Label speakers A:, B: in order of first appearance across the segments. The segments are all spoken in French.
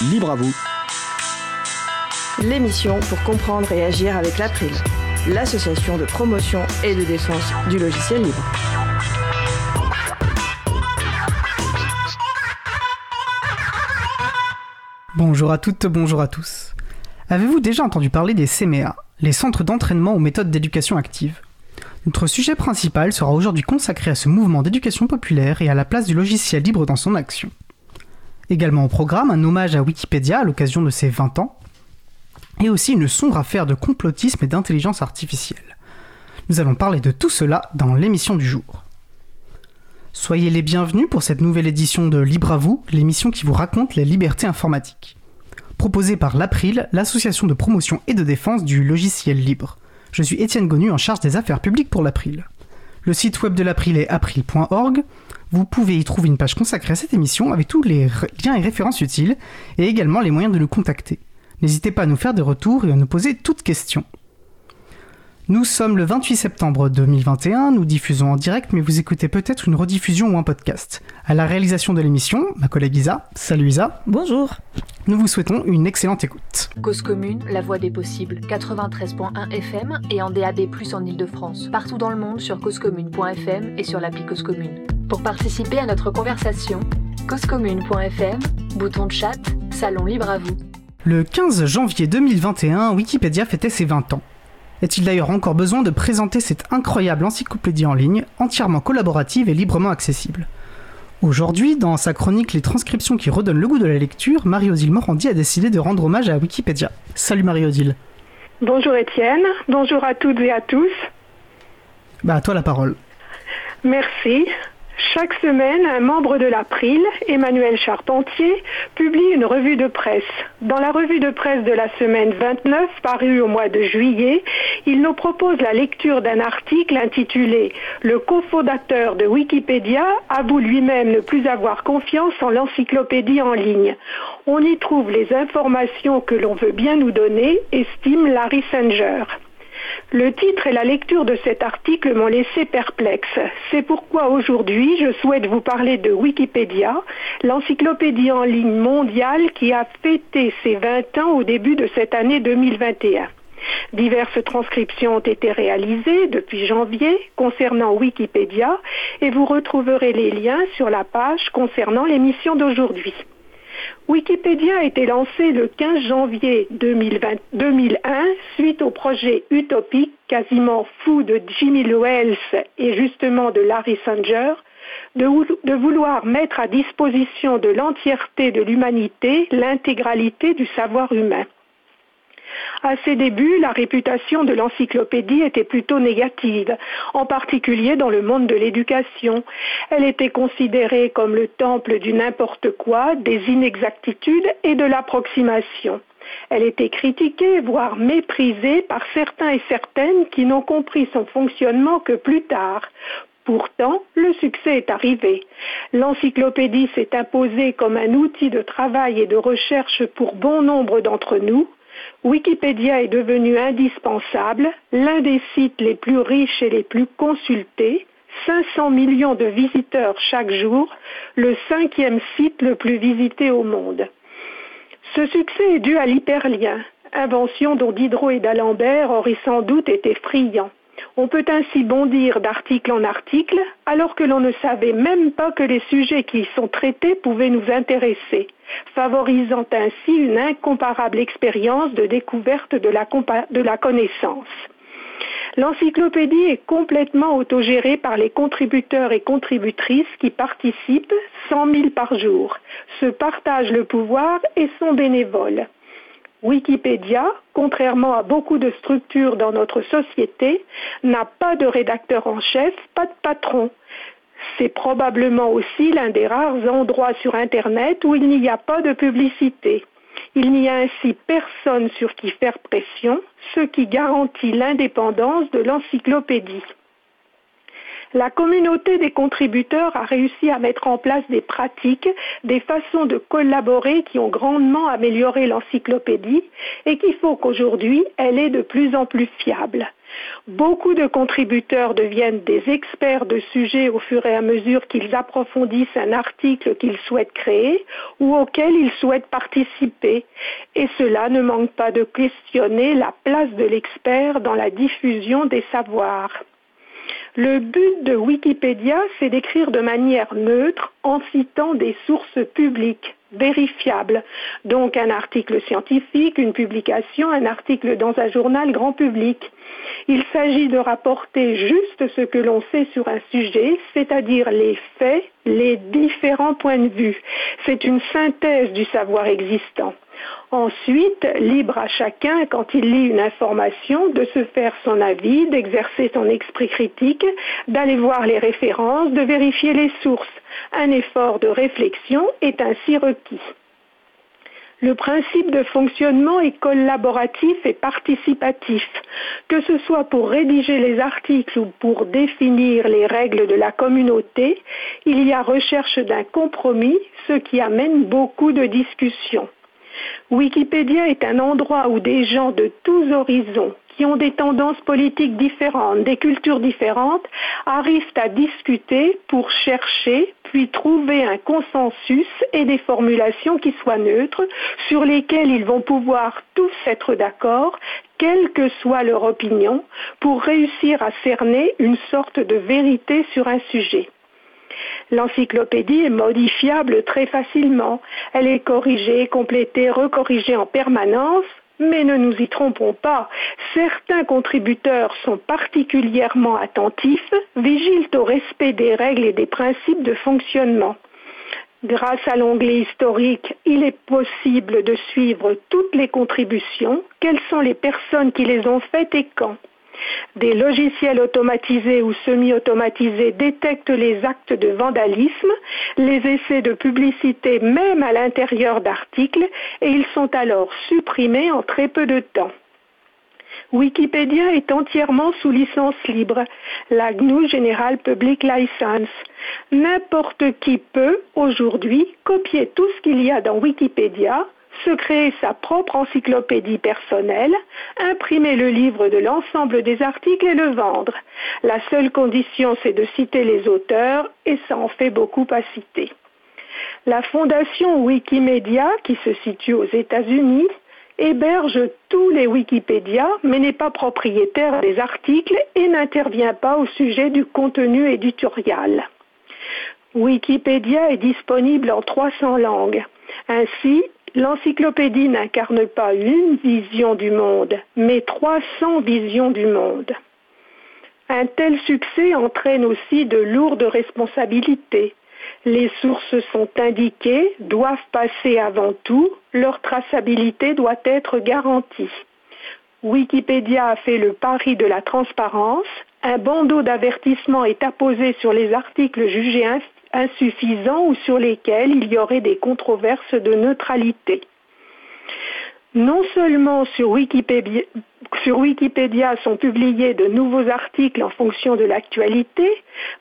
A: Libre à vous.
B: L'émission pour comprendre et agir avec l'April, l'association de promotion et de défense du logiciel libre.
C: Bonjour à toutes, bonjour à tous. Avez-vous déjà entendu parler des CMEA, les centres d'entraînement aux méthodes d'éducation active? Notre sujet principal sera aujourd'hui consacré à ce mouvement d'éducation populaire et à la place du logiciel libre dans son action. Également au programme, un hommage à Wikipédia à l'occasion de ses 20 ans, et aussi une sombre affaire de complotisme et d'intelligence artificielle. Nous allons parler de tout cela dans l'émission du jour. Soyez les bienvenus pour cette nouvelle édition de Libre à vous, l'émission qui vous raconte les libertés informatiques. Proposée par l'April, l'association de promotion et de défense du logiciel libre. Je suis Étienne Gonu en charge des affaires publiques pour l'April. Le site web de l'April est april.org. Vous pouvez y trouver une page consacrée à cette émission avec tous les liens et références utiles et également les moyens de nous contacter. N'hésitez pas à nous faire des retours et à nous poser toutes questions. Nous sommes le 28 septembre 2021, nous diffusons en direct, mais vous écoutez peut-être une rediffusion ou un podcast. À la réalisation de l'émission, ma collègue Isa. Salut Isa.
D: Bonjour.
C: Nous vous souhaitons une excellente écoute.
E: Cause commune, la voix des possibles, 93.1 FM et en DAB+, en Ile-de-France. Partout dans le monde sur causecommune.fm et sur l'appli Cause Commune. Pour participer à notre conversation, causecommune.fm, bouton de chat, salon libre à vous.
C: Le 15 janvier 2021, Wikipédia fêtait ses 20 ans. Est-il d'ailleurs encore besoin de présenter cette incroyable encyclopédie en ligne, entièrement collaborative et librement accessible? Aujourd'hui, dans sa chronique Les transcriptions qui redonnent le goût de la lecture, Marie-Odile Morandi a décidé de rendre hommage à Wikipédia. Salut Marie-Odile.
F: Bonjour Étienne, bonjour à toutes et à tous.
C: Bah à toi la parole.
F: Merci. Chaque semaine, un membre de l'April, Emmanuel Charpentier, publie une revue de presse. Dans la revue de presse de la semaine 29, parue au mois de juillet, il nous propose la lecture d'un article intitulé Le cofondateur de Wikipédia avoue lui-même ne plus avoir confiance en l'encyclopédie en ligne. On y trouve les informations que l'on veut bien nous donner, estime Larry Sanger. Le titre et la lecture de cet article m'ont laissé perplexe. C'est pourquoi aujourd'hui je souhaite vous parler de Wikipédia, l'encyclopédie en ligne mondiale qui a fêté ses 20 ans au début de cette année 2021. Diverses transcriptions ont été réalisées depuis janvier concernant Wikipédia et vous retrouverez les liens sur la page concernant l'émission d'aujourd'hui. Wikipédia a été lancé le 15 janvier 2001 suite au projet utopique quasiment fou de Jimmy Wells et justement de Larry Sanger de, vouloir mettre à disposition de l'entièreté de l'humanité l'intégralité du savoir humain. À ses débuts, la réputation de l'encyclopédie était plutôt négative, en particulier dans le monde de l'éducation. Elle était considérée comme le temple du n'importe quoi, des inexactitudes et de l'approximation. Elle était critiquée, voire méprisée par certains et certaines qui n'ont compris son fonctionnement que plus tard. Pourtant, le succès est arrivé. L'encyclopédie s'est imposée comme un outil de travail et de recherche pour bon nombre d'entre nous, Wikipédia est devenu indispensable, l'un des sites les plus riches et les plus consultés, 500 millions de visiteurs chaque jour, le cinquième site le plus visité au monde. Ce succès est dû à l'hyperlien, invention dont Diderot et d'Alembert auraient sans doute été friands. On peut ainsi bondir d'article en article alors que l'on ne savait même pas que les sujets qui y sont traités pouvaient nous intéresser, favorisant ainsi une incomparable expérience de découverte de la, connaissance. L'encyclopédie est complètement autogérée par les contributeurs et contributrices qui participent, 100 000 par jour, se partagent le pouvoir et sont bénévoles. Wikipédia, contrairement à beaucoup de structures dans notre société, n'a pas de rédacteur en chef, pas de patron. C'est probablement aussi l'un des rares endroits sur Internet où il n'y a pas de publicité. Il n'y a ainsi personne sur qui faire pression, ce qui garantit l'indépendance de l'encyclopédie. La communauté des contributeurs a réussi à mettre en place des pratiques, des façons de collaborer qui ont grandement amélioré l'encyclopédie et qui font qu'aujourd'hui, elle est de plus en plus fiable. Beaucoup de contributeurs deviennent des experts de sujets au fur et à mesure qu'ils approfondissent un article qu'ils souhaitent créer ou auquel ils souhaitent participer. Et cela ne manque pas de questionner la place de l'expert dans la diffusion des savoirs. Le but de Wikipédia, c'est d'écrire de manière neutre en citant des sources publiques vérifiables. Donc un article scientifique, une publication, un article dans un journal grand public. Il s'agit de rapporter juste ce que l'on sait sur un sujet, c'est-à-dire les faits, les différents points de vue. C'est une synthèse du savoir existant. Ensuite, libre à chacun, quand il lit une information, de se faire son avis, d'exercer son esprit critique, d'aller voir les références, de vérifier les sources. Un effort de réflexion est ainsi requis. Le principe de fonctionnement est collaboratif et participatif. Que ce soit pour rédiger les articles ou pour définir les règles de la communauté, il y a recherche d'un compromis, ce qui amène beaucoup de discussions. Wikipédia est un endroit où des gens de tous horizons, qui ont des tendances politiques différentes, des cultures différentes, arrivent à discuter pour chercher, puis trouver un consensus et des formulations qui soient neutres, sur lesquelles ils vont pouvoir tous être d'accord, quelle que soit leur opinion, pour réussir à cerner une sorte de vérité sur un sujet. L'encyclopédie est modifiable très facilement. Elle est corrigée, complétée, recorrigée en permanence. Mais ne nous y trompons pas, certains contributeurs sont particulièrement attentifs, vigilent au respect des règles et des principes de fonctionnement. Grâce à l'onglet historique, il est possible de suivre toutes les contributions, quelles sont les personnes qui les ont faites et quand. Des logiciels automatisés ou semi-automatisés détectent les actes de vandalisme, les essais de publicité même à l'intérieur d'articles et ils sont alors supprimés en très peu de temps. Wikipédia est entièrement sous licence libre, la GNU General Public License. N'importe qui peut aujourd'hui copier tout ce qu'il y a dans Wikipédia, se créer sa propre encyclopédie personnelle, imprimer le livre de l'ensemble des articles et le vendre. La seule condition, c'est de citer les auteurs et ça en fait beaucoup à citer. La fondation Wikimedia, qui se situe aux États-Unis, héberge tous les Wikipédia, mais n'est pas propriétaire des articles et n'intervient pas au sujet du contenu éditorial. Wikipédia est disponible en 300 langues. Ainsi, L'encyclopédie n'incarne pas une vision du monde, mais 300 visions du monde. Un tel succès entraîne aussi de lourdes responsabilités. Les sources sont indiquées, doivent passer avant tout, leur traçabilité doit être garantie. Wikipédia a fait le pari de la transparence, un bandeau d'avertissement est apposé sur les articles jugés insuffisants ou sur lesquels il y aurait des controverses de neutralité. Non seulement sur Wikipédia, sont publiés de nouveaux articles en fonction de l'actualité,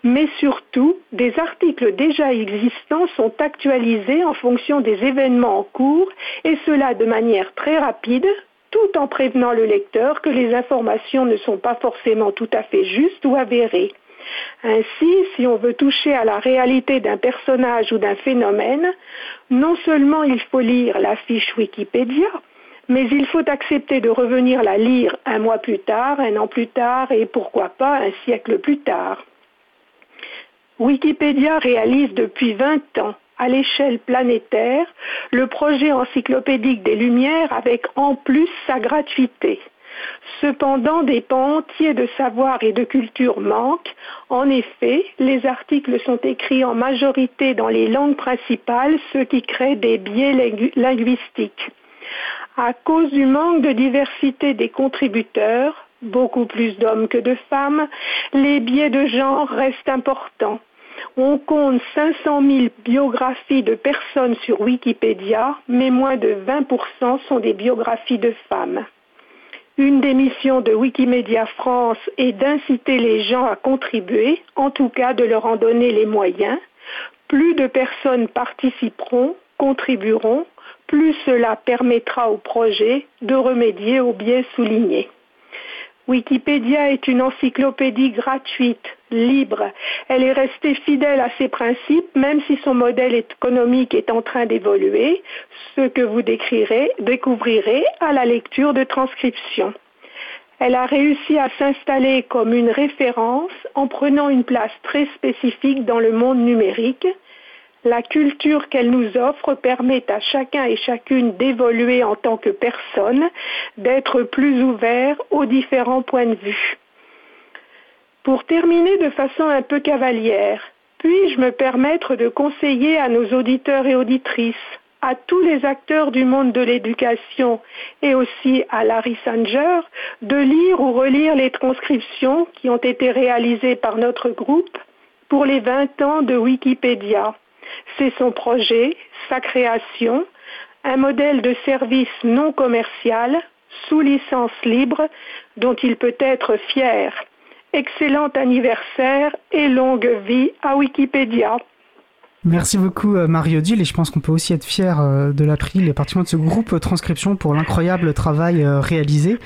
F: mais surtout des articles déjà existants sont actualisés en fonction des événements en cours et cela de manière très rapide tout en prévenant le lecteur que les informations ne sont pas forcément tout à fait justes ou avérées. Ainsi, si on veut toucher à la réalité d'un personnage ou d'un phénomène, non seulement il faut lire la fiche Wikipédia, mais il faut accepter de revenir la lire un mois plus tard, un an plus tard et pourquoi pas un siècle plus tard. Wikipédia réalise depuis 20 ans à l'échelle planétaire le projet encyclopédique des Lumières avec en plus sa gratuité. Cependant, des pans entiers de savoir et de culture manquent. En effet, les articles sont écrits en majorité dans les langues principales, ce qui crée des biais linguistiques. À cause du manque de diversité des contributeurs, beaucoup plus d'hommes que de femmes, les biais de genre restent importants. On compte 500 000 biographies de personnes sur Wikipédia, mais moins de 20% sont des biographies de femmes. Une des missions de Wikimedia France est d'inciter les gens à contribuer, en tout cas de leur en donner les moyens. Plus de personnes participeront, contribueront, plus cela permettra au projet de remédier aux biais soulignés. Wikipédia est une encyclopédie gratuite, libre. Elle est restée fidèle à ses principes, même si son modèle économique est en train d'évoluer, ce que vous découvrirez à la lecture de transcription. Elle a réussi à s'installer comme une référence en prenant une place très spécifique dans le monde numérique la culture qu'elle nous offre permet à chacun et chacune d'évoluer en tant que personne, d'être plus ouvert aux différents points de vue. Pour terminer de façon un peu cavalière, puis-je me permettre de conseiller à nos auditeurs et auditrices, à tous les acteurs du monde de l'éducation et aussi à Larry Sanger de lire ou relire les transcriptions qui ont été réalisées par notre groupe pour les 20 ans de Wikipédia. C'est son projet, sa création, un modèle de service non commercial, sous licence libre, dont il peut être fier. Excellent anniversaire et longue vie à Wikipédia.
C: Merci beaucoup euh, Mario Dill et je pense qu'on peut aussi être fier euh, de l'April et particulièrement de ce groupe transcription pour l'incroyable travail euh, réalisé.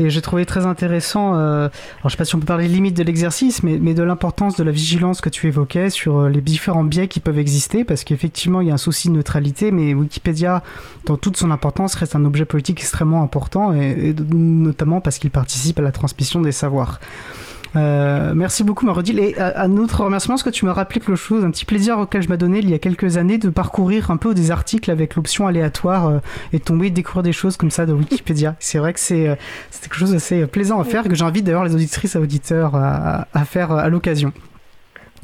C: Et j'ai trouvé très intéressant, euh, alors je sais pas si on peut parler limite de l'exercice, mais, mais de l'importance de la vigilance que tu évoquais sur les différents biais qui peuvent exister, parce qu'effectivement il y a un souci de neutralité, mais Wikipédia, dans toute son importance, reste un objet politique extrêmement important, et notamment parce qu'il participe à la transmission des savoirs. Euh, merci beaucoup, Marodil. Et à, un autre remerciement, parce que tu m'as rappelé quelque chose, un petit plaisir auquel je donné il y a quelques années de parcourir un peu des articles avec l'option aléatoire euh, et tomber découvrir des choses comme ça de Wikipédia. C'est vrai que c'est euh, quelque chose d'assez plaisant à faire, que j'invite d'ailleurs les auditrices et auditeurs à faire à l'occasion.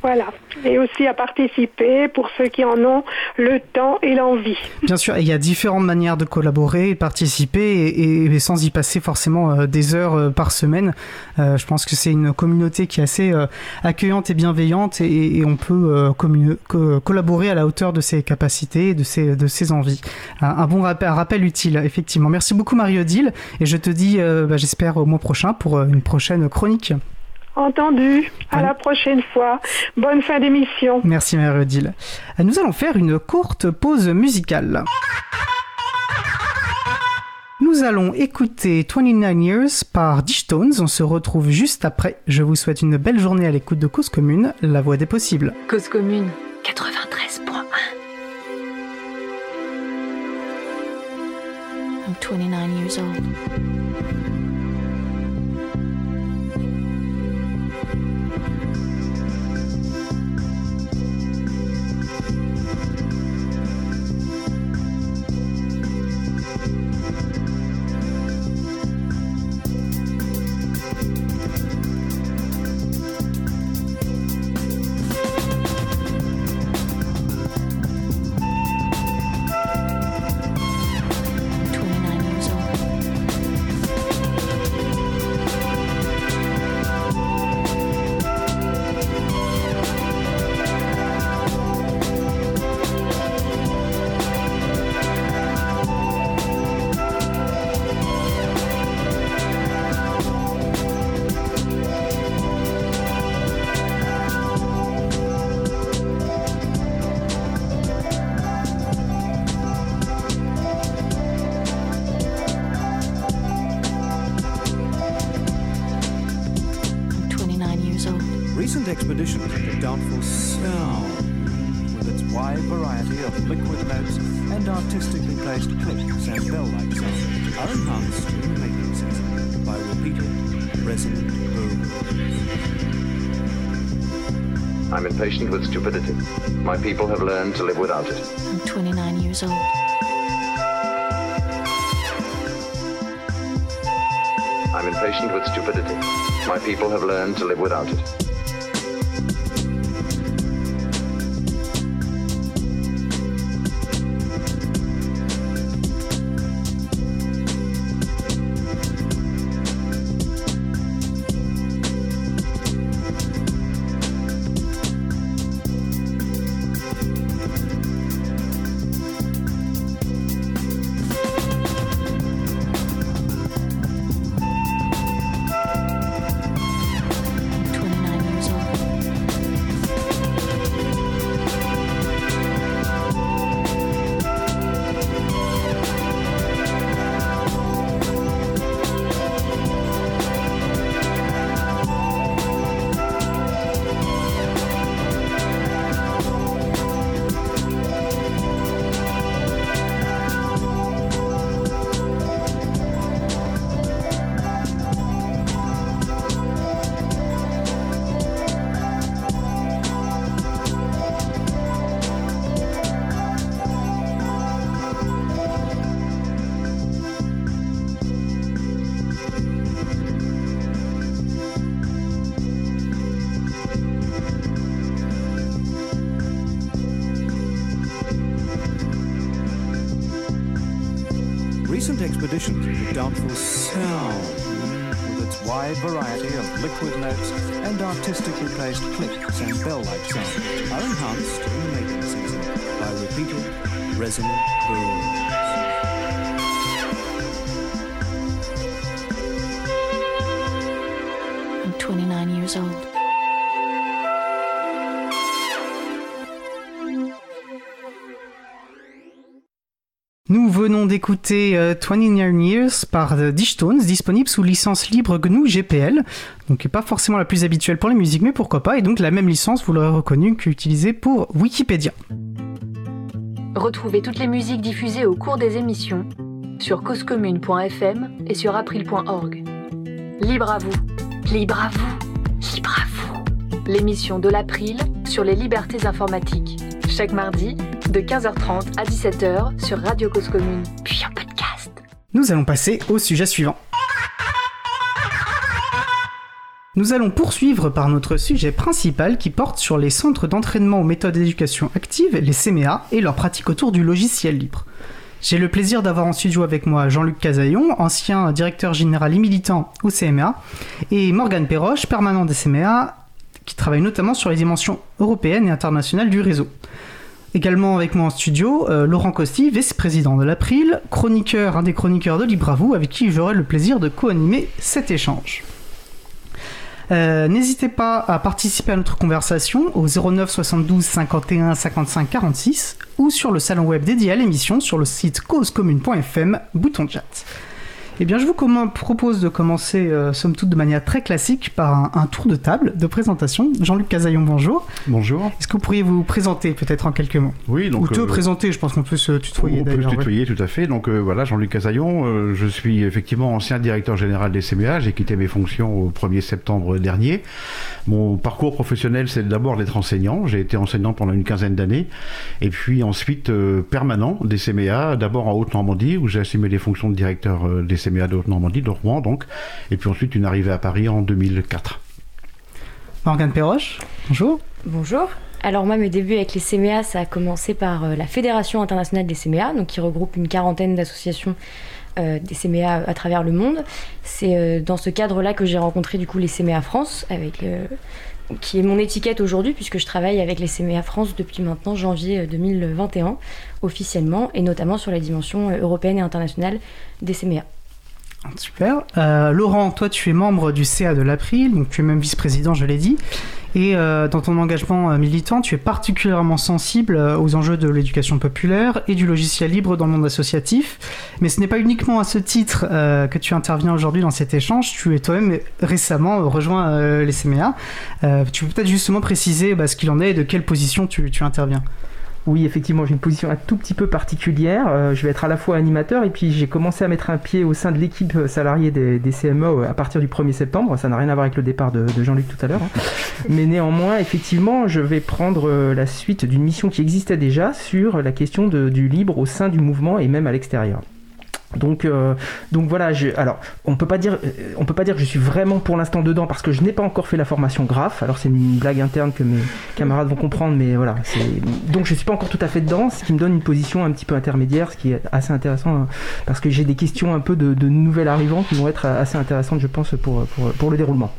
F: Voilà. Et aussi à participer pour ceux qui en ont le temps et l'envie.
C: Bien sûr, il y a différentes manières de collaborer, participer et, sans y passer forcément euh, des heures euh, par semaine. Euh, je pense que c'est une communauté qui est assez accueillante et bienveillante et, on peut collaborer à la hauteur de ses capacités et de ses, envies. Un, bon rappel, rappel, utile, effectivement. Merci beaucoup Marie-Odile et je te dis, bah, j'espère au mois prochain pour une prochaine chronique.
F: Entendu. À la prochaine fois. Bonne fin d'émission.
C: Merci Marie-Odile. Nous allons faire une courte pause musicale. Nous allons écouter 29 Years par Dishtones. On se retrouve juste après. Je vous souhaite une belle journée à l'écoute de Cause Commune, la voix des possibles.
E: Cause Commune 93.1 I'm 29 years old.
D: recent expeditions have looked doubtful for sound, with its wide variety of liquid notes and artistically placed clicks and bell-like sounds are enhanced in making sense by repeated resonant booms.
G: I'm
H: impatient with stupidity. My people have learned to live without it.
I: I'm
G: 29 years old.
C: I'm impatient with stupidity. My people have learned to live without it. D'écouter euh, 29 Years par The Dishtones, disponible sous licence libre GNU GPL, donc pas forcément la plus habituelle pour les musiques, mais pourquoi pas, et donc la même licence, vous l'aurez reconnu, qu'utilisée pour Wikipédia.
E: Retrouvez toutes les musiques diffusées au cours des émissions sur causecommune.fm et sur april.org. Libre à vous, libre à vous, libre à vous. L'émission de l'April sur les libertés informatiques. Chaque mardi, de 15h30 à 17h sur Radio Cause Commune, puis en podcast.
C: Nous allons passer au sujet suivant. Nous allons poursuivre par notre sujet principal qui porte sur les centres d'entraînement aux méthodes d'éducation active, les CMA, et leur pratique autour du logiciel libre. J'ai le plaisir d'avoir en studio avec moi Jean-Luc Casaillon, ancien directeur général et militant au CMA, et Morgane Perroche, permanent des CMA, qui travaille notamment sur les dimensions européennes et internationales du réseau. Également avec moi en studio, euh, Laurent Costi, vice-président de l'April, chroniqueur, un des chroniqueurs de Libre avec qui j'aurai le plaisir de co-animer cet échange. Euh, N'hésitez pas à participer à notre conversation au 09 72 51 55 46 ou sur le salon web dédié à l'émission sur le site causecommune.fm, bouton chat. Eh bien, je vous propose de commencer, euh, somme toute, de manière très classique par un, un tour de table de présentation. Jean-Luc Casaillon, bonjour.
J: Bonjour.
C: Est-ce que vous pourriez vous présenter peut-être en quelques mots?
J: Oui, donc
C: Ou te
J: euh,
C: présenter, je pense qu'on peut se tutoyer
J: on peut se
C: ouais.
J: tutoyer tout à fait. Donc euh, voilà, Jean-Luc Casaillon, euh, je suis effectivement ancien directeur général des CMA. J'ai quitté mes fonctions au 1er septembre dernier. Mon parcours professionnel, c'est d'abord d'être enseignant. J'ai été enseignant pendant une quinzaine d'années, et puis ensuite permanent des CMA. D'abord en Haute-Normandie, où j'ai assumé les fonctions de directeur des CMA de Haute-Normandie, de Rouen donc, et puis ensuite une arrivée à Paris en 2004.
C: Morgane Perroche, bonjour.
K: Bonjour. Alors moi, mes débuts avec les CMA, ça a commencé par euh, la Fédération internationale des CMA, donc qui regroupe une quarantaine d'associations euh, des CMA à travers le monde. C'est euh, dans ce cadre-là que j'ai rencontré du coup les CMA France, avec qui est mon étiquette aujourd'hui, puisque je travaille avec les CMA France depuis maintenant janvier euh, 2021 officiellement, et notamment sur la dimension européenne et internationale des CMA.
C: Super. Euh, Laurent, toi, tu es membre du CA de l'April, donc tu es même vice-président, je l'ai dit. Et euh, dans ton engagement euh, militant, tu es particulièrement sensible aux enjeux de l'éducation populaire et du logiciel libre dans le monde associatif. Mais ce n'est pas uniquement à ce titre que tu interviens aujourd'hui dans cet échange. Tu es toi-même récemment rejoint les CMA. Tu peux peut-être justement préciser bah, ce qu'il en est et de quelle position tu interviens.
L: Oui, effectivement, j'ai une position un tout petit peu particulière. Euh, je vais être à la fois animateur et puis j'ai commencé à mettre un pied au sein de l'équipe euh, salariée des, des CMO à partir du 1er septembre. Ça n'a rien à voir avec le départ de, de Jean-Luc tout à l'heure. hein. Mais néanmoins, effectivement, je vais prendre euh, la suite d'une mission qui existait déjà sur la question de- du libre au sein du mouvement et même à l'extérieur. Donc, euh, donc voilà. Je, alors, on peut pas dire, euh, on peut pas dire que je suis vraiment pour l'instant dedans parce que je n'ai pas encore fait la formation graphe. Alors c'est une blague interne que mes camarades vont comprendre, mais voilà. Donc je suis pas encore tout à fait dedans, ce qui me donne une position un petit peu intermédiaire, ce qui est assez intéressant euh, parce que j'ai des questions un peu de, de nouvelles arrivants qui vont être assez intéressantes, je pense, pour, pour, pour le déroulement.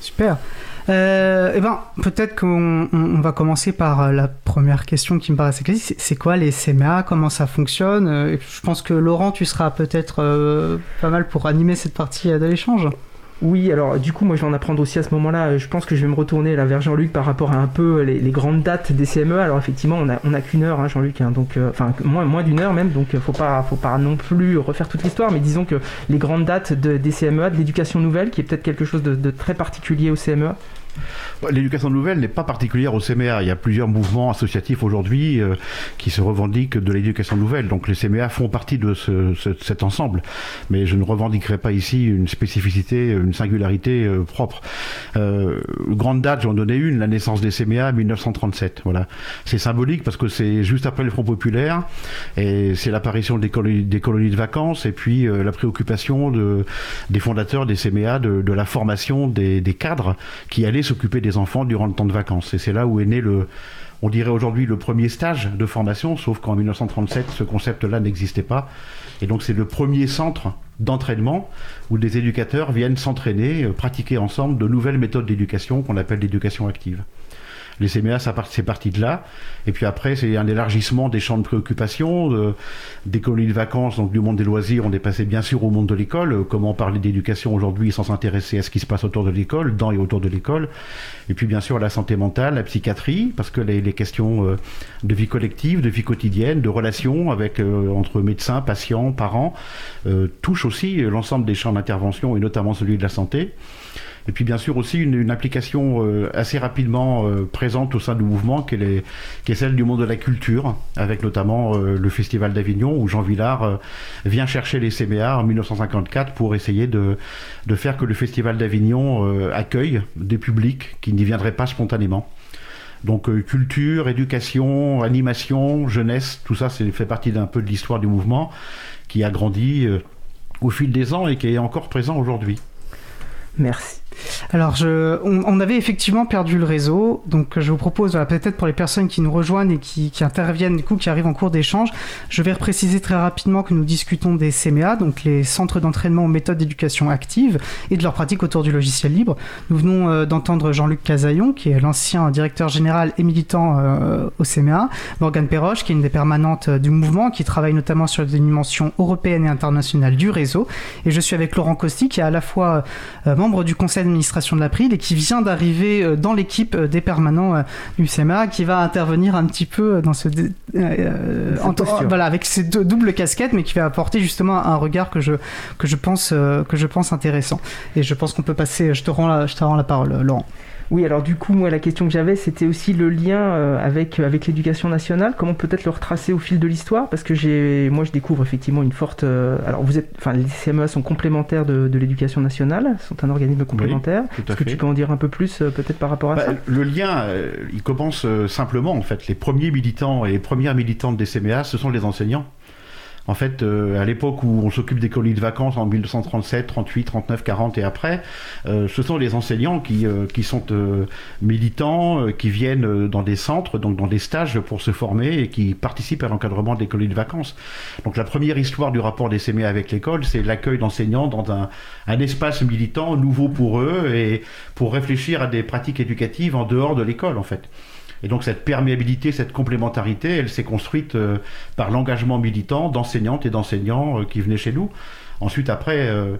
C: Super. Euh, eh ben, peut-être qu'on on- va commencer par euh, la première question qui me assez classique. C'est- quoi les CMA Comment ça fonctionne? Euh, Je pense que Laurent, tu seras peut-être euh, pas mal pour animer cette partie de l'échange.
L: Oui, alors du coup, moi je vais en apprendre aussi à ce moment-là. Je pense que je vais me retourner vers Jean-Luc par rapport à un peu les, grandes dates des CME. Alors effectivement, on a, on a qu'une heure, hein, Jean-Luc, hein, donc enfin moins, moins d'une heure même, donc faut pas, faut pas non plus refaire toute l'histoire. Mais disons que les grandes dates de- des CME, de l'éducation nouvelle, qui est peut-être quelque chose de, de très particulier au. CME.
J: L'éducation nouvelle n'est pas particulière au CMA. Il y a plusieurs mouvements associatifs aujourd'hui euh, qui se revendiquent de l'éducation nouvelle. Donc les CMA font partie de ce- ce- cet ensemble. Mais je ne revendiquerai pas ici une spécificité, une singularité euh, propre. Euh, grande date, j'en donnais une, la naissance des CMA 1937. Voilà. C'est symbolique parce que c'est juste après le Front populaire et c'est l'apparition des colonies, de vacances et puis la préoccupation de, des fondateurs des CMA de, de la formation des, des cadres qui allaient s'occuper des enfants durant le temps de vacances. Et c'est là où est né le, on dirait aujourd'hui le premier stage de formation, sauf qu'en 1937, ce concept-là n'existait pas. Et donc c'est le premier centre d'entraînement où des éducateurs viennent s'entraîner, euh, pratiquer ensemble de nouvelles méthodes d'éducation qu'on appelle l'éducation active. Les CMA, ça part, c'est parti de là. Et puis après, c'est un élargissement des champs de préoccupation, de, des colonies de vacances, donc du monde des loisirs, on est passé bien sûr au monde de l'école. Comment parler d'éducation aujourd'hui sans s'intéresser à ce qui se passe autour de l'école, dans et autour de l'école. Et puis bien sûr la santé mentale, la psychiatrie, parce que les, les questions euh, de vie collective, de vie quotidienne, de relations avec euh, entre médecins, patients, parents, euh, touchent aussi l'ensemble des champs d'intervention et notamment celui de la santé. Et puis bien sûr aussi une, une application euh, assez rapidement euh, présente au sein du mouvement qui est, qui est celle du monde de la culture, avec notamment euh, le Festival d'Avignon où Jean Villard euh, vient chercher les CMA en 1954 pour essayer de, de faire que le Festival d'Avignon euh, accueille des publics qui n'y viendraient pas spontanément. Donc euh, culture, éducation, animation, jeunesse, tout ça fait partie d'un peu de l'histoire du mouvement qui a grandi euh, au fil des ans et qui est encore présent aujourd'hui.
L: Merci.
C: Alors, on, avait effectivement perdu le réseau, donc je vous propose, voilà, peut-être pour les personnes qui nous rejoignent et qui, interviennent, du coup, qui arrivent en cours d'échange, je vais repréciser très rapidement que nous discutons des CMA, donc les centres d'entraînement aux méthodes d'éducation active, et de leur pratique autour du logiciel libre. Nous venons euh, d'entendre Jean-Luc Casaillon, qui est l'ancien directeur général et militant euh, au CMA, Morgane Perroche, qui est une des permanentes euh, du mouvement, qui travaille notamment sur des dimensions européennes et internationales du réseau, et je suis avec Laurent Costi, qui est à la fois euh, membre du conseil d'administration de l'April et qui vient d'arriver euh, dans l'équipe euh, des permanents euh, du CMA, qui va intervenir un petit peu dans ce dé- en- voilà avec ces deux doubles casquettes, mais qui va apporter justement un regard que je que je pense que je pense intéressant. Et je pense qu'on peut passer. Je te rends la, je te rends la parole, Laurent.
L: Oui, alors du coup, moi, la question que j'avais, c'était aussi le lien euh, avec, avec l'éducation nationale. Comment peut-être le retracer au fil de l'histoire? Parce que j'ai, moi, je découvre effectivement une forte. euh, alors, vous êtes, enfin, les CME sont complémentaires de, de l'éducation nationale, sont un organisme complémentaire. Est-ce que tu peux en dire un peu plus, euh, peut-être par rapport à
J: Bah,
L: ça?
J: le lien, euh, il commence euh, simplement en fait. Les premiers militants et les premières militantes des CMA, ce sont les enseignants. En fait, euh, à l'époque où on s'occupe des colonies de vacances en 1937, 38, 39, 40 et après, euh, ce sont les enseignants qui, euh, qui sont euh, militants, euh, qui viennent euh, dans des centres, donc dans des stages pour se former et qui participent à l'encadrement des colonies de vacances. Donc la première histoire du rapport des CMA avec l'école, c'est l'accueil d'enseignants dans un, un espace militant nouveau pour eux et pour réfléchir à des pratiques éducatives en dehors de l'école en fait. Et donc cette perméabilité, cette complémentarité, elle s'est construite euh, par l'engagement militant d'enseignantes et d'enseignants euh, qui venaient chez nous. Ensuite, après, euh,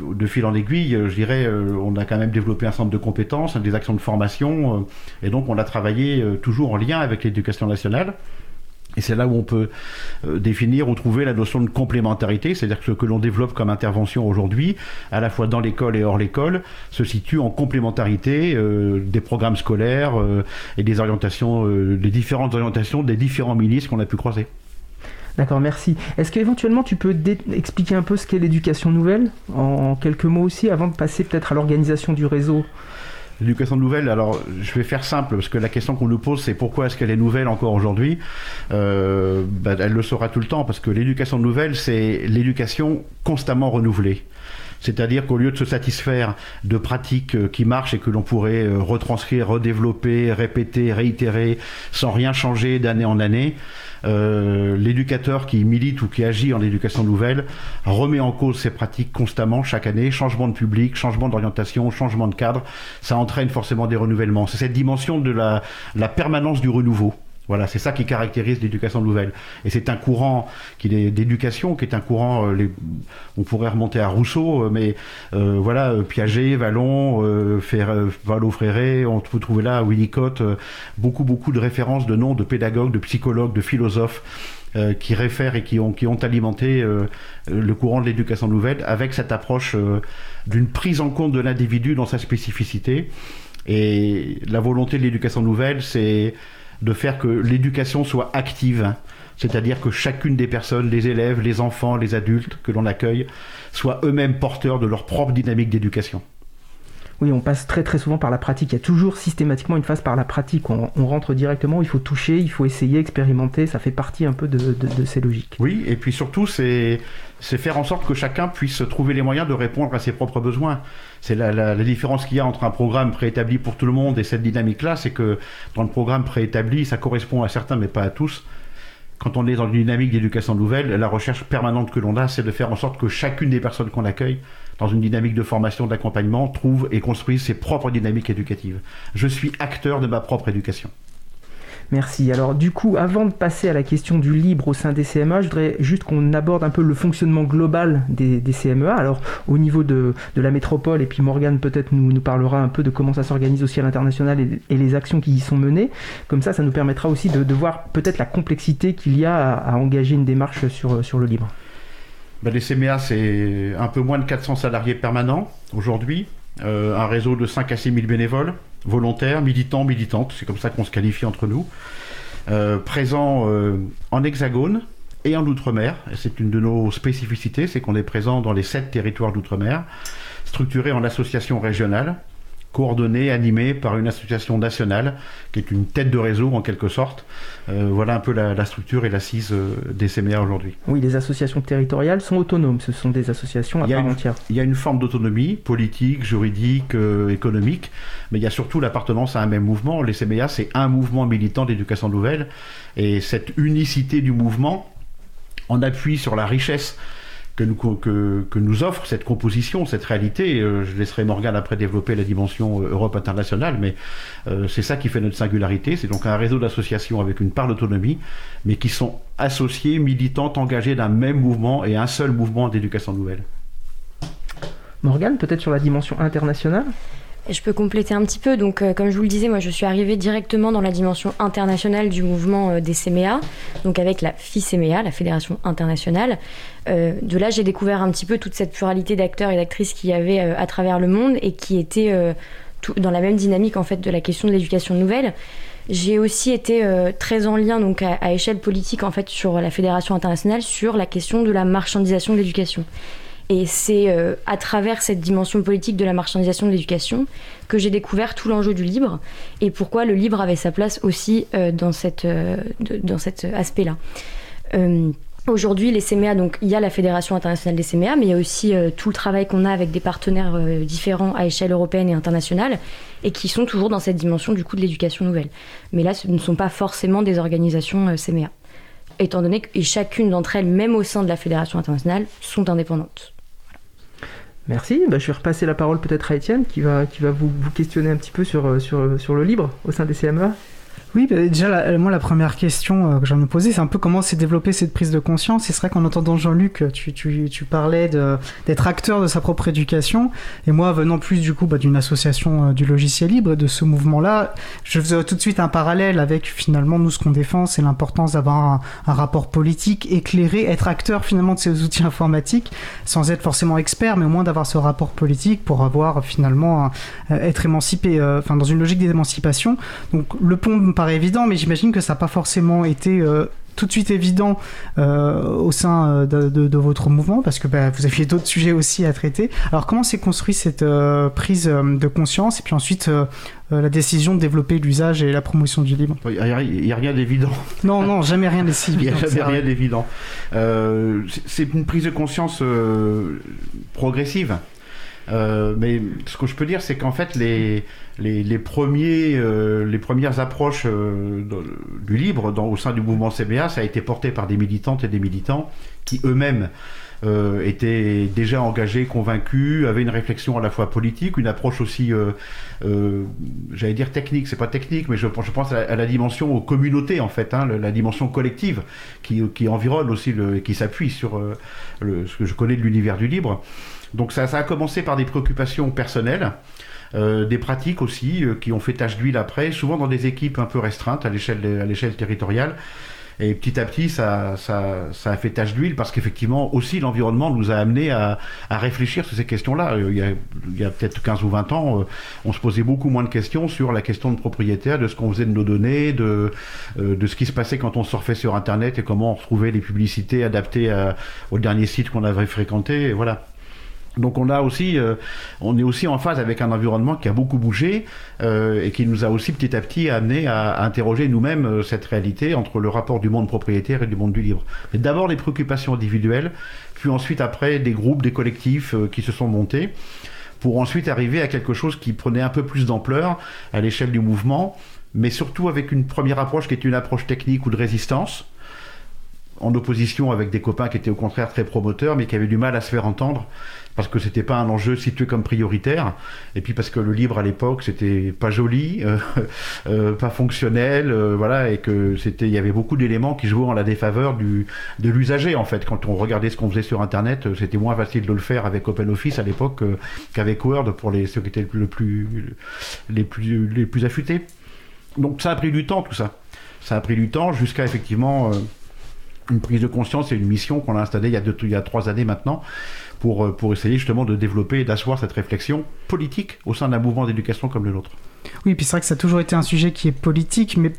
J: de fil en aiguille, je dirais, on a quand même développé un centre de compétences, des actions de formation, et donc on a travaillé toujours en lien avec l'éducation nationale. Et c'est là où on peut euh, définir ou trouver la notion de complémentarité, c'est-à-dire que ce que l'on développe comme intervention aujourd'hui, à la fois dans l'école et hors l'école, se situe en complémentarité euh, des programmes scolaires euh, et des orientations, des différentes orientations des différents ministres qu'on a pu croiser.
L: D'accord, merci. Est-ce qu'éventuellement tu peux expliquer un peu ce qu'est l'éducation nouvelle, en quelques mots aussi, avant de passer peut-être à l'organisation du réseau?
J: L'éducation nouvelle, alors je vais faire simple, parce que la question qu'on nous pose, c'est pourquoi est-ce qu'elle est nouvelle encore aujourd'hui? Euh, bah, Elle le sera tout le temps, parce que l'éducation nouvelle, c'est l'éducation constamment renouvelée. C'est-à-dire qu'au lieu de se satisfaire de pratiques euh, qui marchent et que l'on pourrait euh, retranscrire, redévelopper, répéter, réitérer, sans rien changer d'année en année, euh, l'éducateur qui milite ou qui agit en éducation nouvelle remet en cause ces pratiques constamment chaque année, changement de public, changement d'orientation, changement de cadre, ça entraîne forcément des renouvellements. C'est cette dimension de la, la permanence du renouveau. Voilà, c'est ça qui caractérise l'éducation nouvelle. Et c'est un courant qui est d'éducation, qui est un courant, euh, on pourrait remonter à Rousseau, euh, mais euh, voilà, euh, Piaget, Vallon, euh, Valo Fréré, on peut trouver là, Winnicott, beaucoup, beaucoup de références de noms de pédagogues, de psychologues, de philosophes qui réfèrent et qui ont, qui ont alimenté le courant de l'éducation nouvelle avec cette approche d'une prise en compte de l'individu dans sa spécificité. Et la volonté de l'éducation nouvelle, c'est de faire que l'éducation soit active, hein. c'est-à-dire que chacune des personnes, les élèves, les enfants, les adultes que l'on accueille, soient eux-mêmes porteurs de leur propre dynamique d'éducation.
L: Oui, on passe très très souvent par la pratique. Il y a toujours systématiquement une phase par la pratique. On, rentre directement, il faut toucher, il faut essayer, expérimenter. Ça fait partie un peu de, ces logiques.
J: Oui, et puis surtout, c'est faire en sorte que chacun puisse trouver les moyens de répondre à ses propres besoins. C'est la, la, différence qu'il y a entre un programme préétabli pour tout le monde et cette dynamique-là, c'est que dans le programme préétabli, ça correspond à certains, mais pas à tous quand on est dans une dynamique d'éducation nouvelle, la recherche permanente que l'on a, c'est de faire en sorte que chacune des personnes qu'on accueille dans une dynamique de formation, d'accompagnement, trouve et construise ses propres dynamiques éducatives. Je suis acteur de ma propre éducation.
L: Merci. Alors du coup, avant de passer à la question du libre au sein des CMA, je voudrais juste qu'on aborde un peu le fonctionnement global des, CMEA. Alors au niveau de, la métropole, et puis Morgane peut-être nous, nous parlera un peu de comment ça s'organise aussi à l'international et, les actions qui y sont menées. Comme ça, ça nous permettra aussi de, voir peut-être la complexité qu'il y a à, engager une démarche sur, sur le libre.
J: Ben, les CMA, c'est un peu moins de 400 salariés permanents aujourd'hui, euh, un réseau de 5 à 6 000 bénévoles, volontaires, militants, militantes, c'est comme ça qu'on se qualifie entre nous, euh, présents euh, en hexagone et en outre-mer. C'est une de nos spécificités, c'est qu'on est présent dans les 7 territoires d'outre-mer, structurés en associations régionales, coordonnées, animées par une association nationale qui est une tête de réseau en quelque sorte. Euh, voilà un peu la, structure et l'assise des CMA aujourd'hui.
L: Oui, les associations territoriales sont autonomes, ce sont des associations à part entière.
J: Il y a une forme d'autonomie politique, juridique, économique, mais il y a surtout l'appartenance à un même mouvement. Les CMA, c'est un mouvement militant d'éducation nouvelle, et cette unicité du mouvement, en appui sur la richesse que nous, offre cette composition, cette réalité. Euh, je laisserai Morgane après développer la dimension euh, Europe internationale, mais euh, c'est ça qui fait notre singularité. C'est donc un réseau d'associations avec une part d'autonomie, mais qui sont associées, militantes, engagées d'un même mouvement et un seul mouvement d'éducation nouvelle.
L: Morgane, peut-être sur la dimension internationale?
K: Je peux compléter un petit peu. Donc, euh, comme je vous le disais, moi, je suis arrivée directement dans la dimension internationale du mouvement euh, des CMEA, donc avec la FICMEA, la Fédération internationale. Euh, de là, j'ai découvert un petit peu toute cette pluralité d'acteurs et d'actrices qu'il y avait à travers le monde et qui étaient dans la même dynamique en fait de la question de l'éducation nouvelle. J'ai aussi été très en lien donc à, à, échelle politique en fait sur la Fédération internationale sur la question de la marchandisation de l'éducation. Et c'est euh, à travers cette dimension politique de la marchandisation de l'éducation que j'ai découvert tout l'enjeu du libre et pourquoi le libre avait sa place aussi euh, euh, dans cet aspect-là. Aujourd'hui, les CMA, donc il y a la Fédération internationale des CMA, mais il y a aussi tout le travail qu'on a avec des partenaires différents à échelle européenne et internationale, et qui sont toujours dans cette dimension du coup de l'éducation nouvelle. Mais là, ce ne sont pas forcément des organisations CMA, étant donné que chacune d'entre elles, même au sein de la Fédération internationale, sont indépendantes.
L: Merci. Bah, je vais repasser la parole peut-être à Étienne qui va, qui va vous, vous questionner un petit peu sur, euh, sur, sur le libre au sein des CMEA.
C: Oui, bah, déjà, moi, la première question euh, que j'ai me poser, c'est un peu comment s'est développée cette prise de conscience. Et c'est vrai qu'en entendant Jean-Luc, tu, tu, tu, parlais d'être acteur de sa propre éducation. Et moi, venant plus du coup bah, d'une association euh, du logiciel libre, de ce mouvement-là, je faisais tout de suite un parallèle avec finalement nous, ce qu'on défend, c'est l'importance d'avoir un, rapport politique éclairé, être acteur finalement de ces outils informatiques, sans être forcément expert, mais au moins d'avoir ce rapport politique pour avoir finalement euh, être émancipé, enfin dans une logique d'émancipation. Donc le pont me évident, mais j'imagine que ça n'a pas forcément été euh, tout de suite évident euh, au sein euh, de, votre mouvement parce que bah, vous aviez d'autres sujets aussi à traiter. Alors comment s'est construite cette prise de conscience et puis ensuite la décision de développer l'usage et la promotion du libre
J: Il n'y a, rien d'évident.
C: Non, non, jamais rien d'évident.
J: Il n'y a jamais rien d'évident. c'est une prise de conscience progressive. Euh, mais ce que je peux dire, c'est qu'en fait, les, les, les premiers, euh, les premières approches euh, du libre dans, au sein du mouvement CBA, ça a été porté par des militantes et des militants qui eux-mêmes étaient déjà engagés, convaincus, avaient une réflexion à la fois politique, une approche aussi, j'allais dire technique, c'est pas technique, mais je, je pense à la, dimension aux communautés en fait, hein, la, dimension collective qui, qui environne aussi, le, qui s'appuie sur le, ce que je connais de l'univers du libre. Donc ça, a commencé par des préoccupations personnelles. Euh, des pratiques aussi euh, qui ont fait tache d'huile après, souvent dans des équipes un peu restreintes à l'échelle territoriale. Et petit à petit, ça, a fait tache d'huile parce qu'effectivement, aussi, l'environnement nous a amené à, réfléchir sur ces questions-là. Euh, il y a, peut-être 15 ou 20 ans, on se posait beaucoup moins de questions sur la question de propriétaire, de ce qu'on faisait de nos données, de, de ce qui se passait quand on surfait sur Internet et comment on retrouvait les publicités adaptées au dernier site qu'on avait fréquenté. Et voilà. Donc on a aussi, euh, on est aussi en phase avec un environnement qui a beaucoup bougé euh, et qui nous a aussi petit à petit amené à, interroger nous-mêmes euh, cette réalité entre le rapport du monde propriétaire et du monde du libre. Mais d'abord les préoccupations individuelles, puis ensuite après des groupes, des collectifs qui se sont montés, pour ensuite arriver à quelque chose qui prenait un peu plus d'ampleur à l'échelle du mouvement, mais surtout avec une première approche qui est une approche technique ou de résistance en opposition avec des copains qui étaient au contraire très promoteurs, mais qui avaient du mal à se faire entendre parce que c'était pas un enjeu situé comme prioritaire, et puis parce que le libre à l'époque c'était pas joli, euh, euh, pas fonctionnel, euh, voilà, et que c'était, il y avait beaucoup d'éléments qui jouaient en la défaveur du de l'usager en fait. Quand on regardait ce qu'on faisait sur Internet, c'était moins facile de le faire avec OpenOffice à l'époque qu'avec Word pour les ceux qui étaient le plus les plus les plus affûtés. Donc ça a pris du temps tout ça. Ça a pris du temps jusqu'à effectivement une prise de conscience et une mission qu'on a installée il y a, deux, il y trois années maintenant euh, pour essayer justement de développer et d'asseoir cette réflexion politique au sein d'un mouvement d'éducation comme le nôtre.
C: Oui, puis c'est vrai que ça a toujours été un sujet qui est politique, mais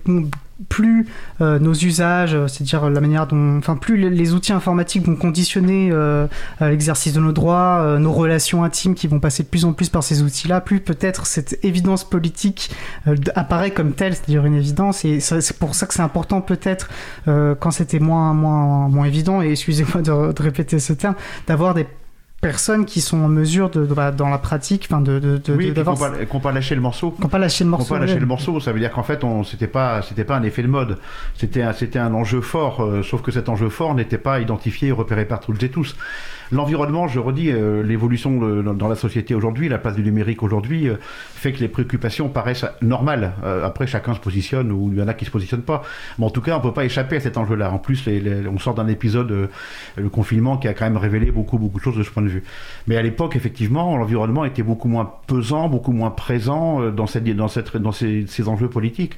C: plus euh, nos usages, euh, c'est-à-dire la manière dont, enfin, plus les, outils informatiques vont conditionner euh, l'exercice de nos droits, nos relations intimes qui vont passer de plus en plus par ces outils-là, plus peut-être cette évidence politique apparaît comme telle, c'est-à-dire une évidence, et c'est pour ça que c'est important peut-être quand c'était moins, moins, moins évident, et excusez-moi de répéter ce terme, d'avoir des personnes qui sont en mesure de, de- bah, dans la pratique, enfin de, de, de-
J: oui, qu'on pas, qu'on pas lâcher le morceau.
C: qu'on pas lâcher le
J: Qu'on
C: morceau.
J: pas lâcher
C: ouais.
J: le morceau, ça veut dire qu'en fait, on, c'était pas, c'était pas un effet de mode. C'était un, c'était un enjeu fort, euh, sauf que cet enjeu fort n'était pas identifié et repéré par toutes et tous. L'environnement, je redis, euh, l'évolution dans, la société aujourd'hui, la place du numérique aujourd'hui, euh, fait que les préoccupations paraissent normales. Euh, après, chacun se positionne ou il y en a qui se positionnent pas. Mais en tout cas, on peut pas échapper à cet enjeu-là. En plus, on sort d'un épisode, le confinement, qui a quand même révélé beaucoup, beaucoup de choses de ce point de vue. Mais à l'époque, effectivement, l'environnement était beaucoup moins pesant, beaucoup moins présent dans, cette, dans, ces, ces enjeux politiques.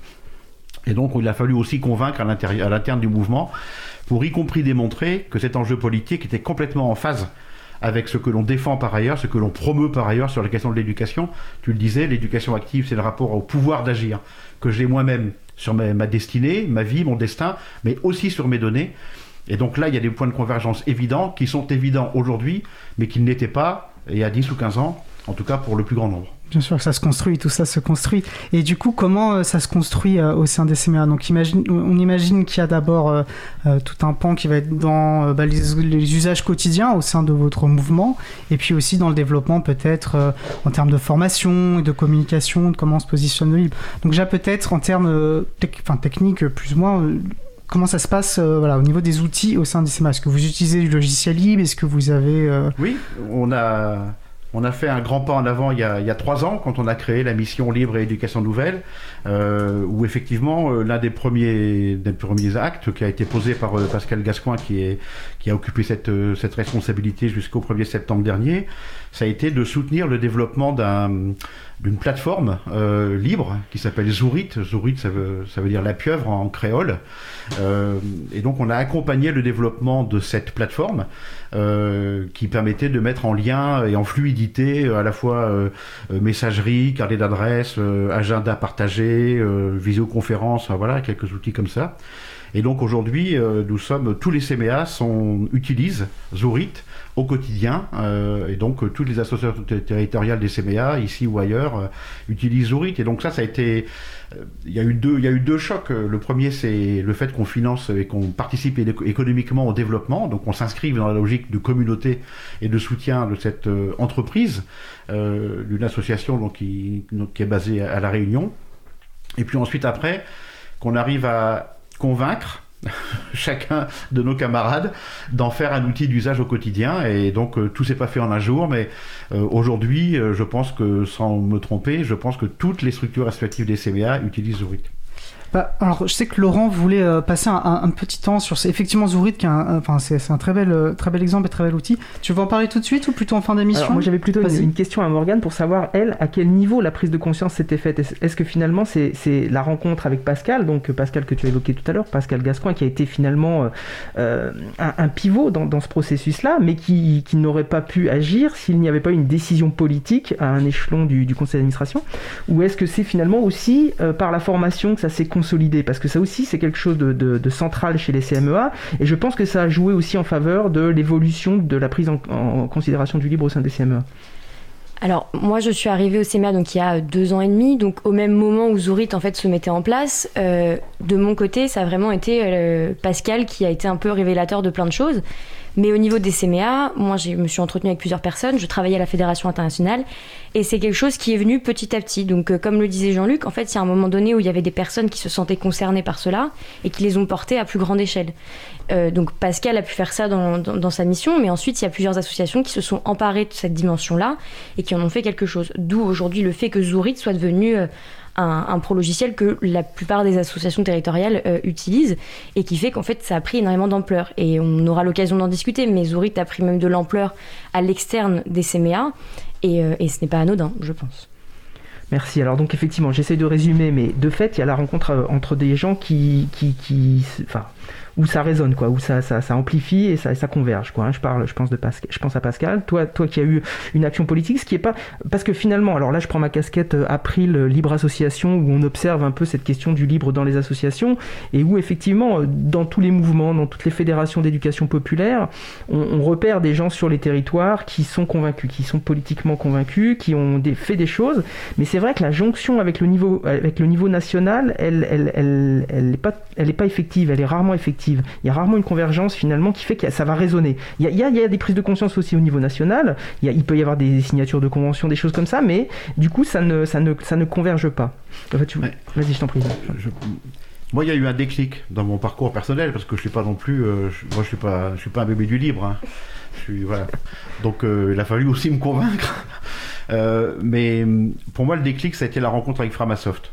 J: Et donc, il a fallu aussi convaincre à l'interne du mouvement pour y compris démontrer que cet enjeu politique était complètement en phase avec ce que l'on défend par ailleurs, ce que l'on promeut par ailleurs sur la question de l'éducation. Tu le disais, l'éducation active, c'est le rapport au pouvoir d'agir que j'ai moi-même sur ma, destinée, ma vie, mon destin, mais aussi sur mes données. Et donc là, il y a des points de convergence évidents qui sont évidents aujourd'hui, mais qui ne l'étaient pas il y a 10 ou 15 ans, en tout cas pour le plus grand nombre.
C: Bien sûr que ça se construit, tout ça se construit. Et du coup, comment euh, ça se construit euh, au sein des CMA Donc, imagine, on imagine qu'il y a d'abord euh, euh, tout un pan qui va être dans euh, bah, les, les usages quotidiens au sein de votre mouvement, et puis aussi dans le développement peut-être euh, en termes de formation et de communication, de comment on se positionne le libre. Donc, déjà peut-être en termes euh, tec- enfin, techniques, plus ou moins. euh, Comment ça se passe euh, voilà, au niveau des outils au sein des CMA Est-ce que vous utilisez du logiciel libre? Est-ce que vous avez... euh,
J: Oui, on a, on a fait un grand pas en avant il y, a, trois ans quand on a créé la mission Libre et Éducation Nouvelle, euh, où effectivement euh, l'un des premiers, des premiers actes qui a été posé par euh, Pascal Gascoin, qui, est, qui a occupé cette, cette responsabilité jusqu'au 1er septembre dernier, ça a été de soutenir le développement d'un d'une plateforme euh, libre qui s'appelle Zourit. Zourit, ça veut, ça veut dire la pieuvre en créole. Euh, et donc, on a accompagné le développement de cette plateforme euh, qui permettait de mettre en lien et en fluidité à la fois messagerie, carnet d'adresse, agenda partagé, visioconférence, voilà, quelques outils comme ça. Et donc aujourd'hui, euh, nous sommes tous les CMA utilisent Zourit au quotidien, euh, et donc euh, toutes les associations ter- territoriales des CMA, ici ou ailleurs, utilisent Zourit. Et donc ça, ça a été, il y a eu deux, y a eu deux chocs. Le premier, c'est le fait qu'on finance et qu'on participe éco- économiquement au développement, donc on s'inscrive dans la logique de communauté et de soutien de cette entreprise, d'une association donc qui, est basée à la Réunion. Et puis ensuite après, qu'on arrive à convaincre chacun de nos camarades d'en faire un outil d'usage au quotidien. Et donc euh, tout s'est pas fait en un jour, mais euh, aujourd'hui, euh, je pense que sans me tromper, je pense que toutes les structures associatives des CMA utilisent Zourit.
C: Bah, alors, je sais que Laurent voulait euh, passer un, un- un petit temps sur ce- effectivement Zourit, qui est un, enfin, c'est, c'est un très bel, euh, très bel exemple et très bel outil. Tu veux en parler tout de suite ou plutôt en fin d'émission
L: moi j'avais plutôt une, une question à Morgane pour savoir, elle, à quel niveau la prise de conscience s'était faite. Est-ce que finalement c'est c'est la rencontre avec Pascal, donc euh, Pascal que tu as évoqué tout à l'heure, Pascal Gascoin, qui a été finalement euh, un, pivot dans, dans ce processus-là, mais qui, qui n'aurait pas pu agir s'il n'y avait pas une décision politique à un échelon du, du conseil d'administration? Ou est-ce que c'est finalement aussi par la formation que ça s'est construit consolidé Parce que ça aussi, c'est quelque chose de, central chez les CMEA, et je pense que ça a joué aussi en faveur de l'évolution de la prise en, considération du libre au sein des CMEA.
K: Alors moi je suis arrivée au CMA donc il y a deux ans et demi, donc au même moment où Zourit en fait se mettait en place. Euh, de mon côté, ça a vraiment été euh, Pascal qui a été un peu révélateur de plein de choses. Mais au niveau des CMA, moi je me suis entretenue avec plusieurs personnes, je travaillais à la Fédération internationale et c'est quelque chose qui est venu petit à petit. Donc euh, comme le disait Jean-Luc, en fait il y a un moment donné où il y avait des personnes qui se sentaient concernées par cela et qui les ont portées à plus grande échelle. Euh, donc Pascal a pu faire ça dans, sa mission, mais ensuite il y a plusieurs associations qui se sont emparées de cette dimension-là et qui en ont fait quelque chose. D'où aujourd'hui le fait que Zourit soit devenu euh, un, pro-logiciel que la plupart des associations territoriales euh, utilisent et qui fait qu'en fait ça a pris énormément d'ampleur. Et on aura l'occasion d'en discuter, mais Zourit a pris même de l'ampleur à l'externe des CMA et, et ce n'est pas anodin, je pense.
L: Merci. Alors donc effectivement, j'essaie de résumer, mais de fait, il y a la rencontre entre des gens qui, qui, qui enfin, où ça résonne, quoi, où ça, ça, ça amplifie et ça, ça converge, quoi. Hein. Je parle, je pense de Pascal, je pense à Pascal. Toi, toi qui as eu une action politique, ce qui est pas, parce que finalement, alors là, je prends ma casquette euh, April euh, libre association où on observe un peu cette question du libre dans les associations et où effectivement, euh, dans tous les mouvements, dans toutes les fédérations d'éducation populaire, on, repère des gens sur les territoires qui sont convaincus, qui sont politiquement convaincus, qui ont fait des choses. Mais c'est vrai que la jonction avec le niveau, avec le niveau national, elle, elle, elle, elle est pas, elle est pas effective, elle est rarement effective. Il y a rarement une convergence finalement qui fait que ça va résonner. Il y, a, des prises de conscience aussi au niveau national. Il, peut y avoir des signatures de conventions, des choses comme ça, mais du coup, ça ne, ça ne, ça ne converge pas. Vas-y, je t'en prie.
J: Moi, il y a eu un déclic dans mon parcours personnel parce que je suis pas non plus, euh, moi, je suis pas, je suis pas un bébé du libre. Hein. Je suis, voilà. Donc, euh, il a fallu aussi me convaincre. Euh, mais pour moi, le déclic, ça a été la rencontre avec Framasoft.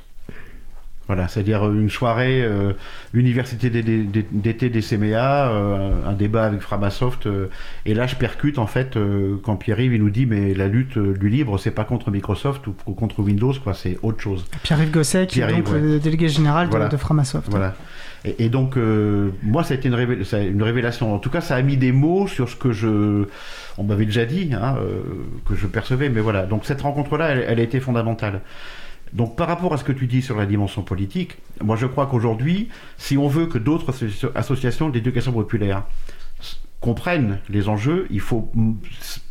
J: Voilà, c'est-à-dire une soirée euh, université d'été des CMA, euh, un débat avec Framasoft, euh, et là je percute en fait quand Pierre-Yves nous dit mais la lutte du libre c'est pas contre Microsoft ou, contre Windows quoi, c'est autre chose.
C: Pierre-Yves Gosset qui est donc le délégué général de, Framasoft.
J: Voilà. Et, donc moi ça a été une, une, révélation. En tout cas ça a mis des mots sur ce que je, on m'avait déjà dit, hein, que je percevais, mais voilà. Donc cette rencontre là, elle a été fondamentale. Donc par rapport à ce que tu dis sur la dimension politique, moi je crois qu'aujourd'hui, si on veut que d'autres associations d'éducation populaire comprennent les enjeux, il faut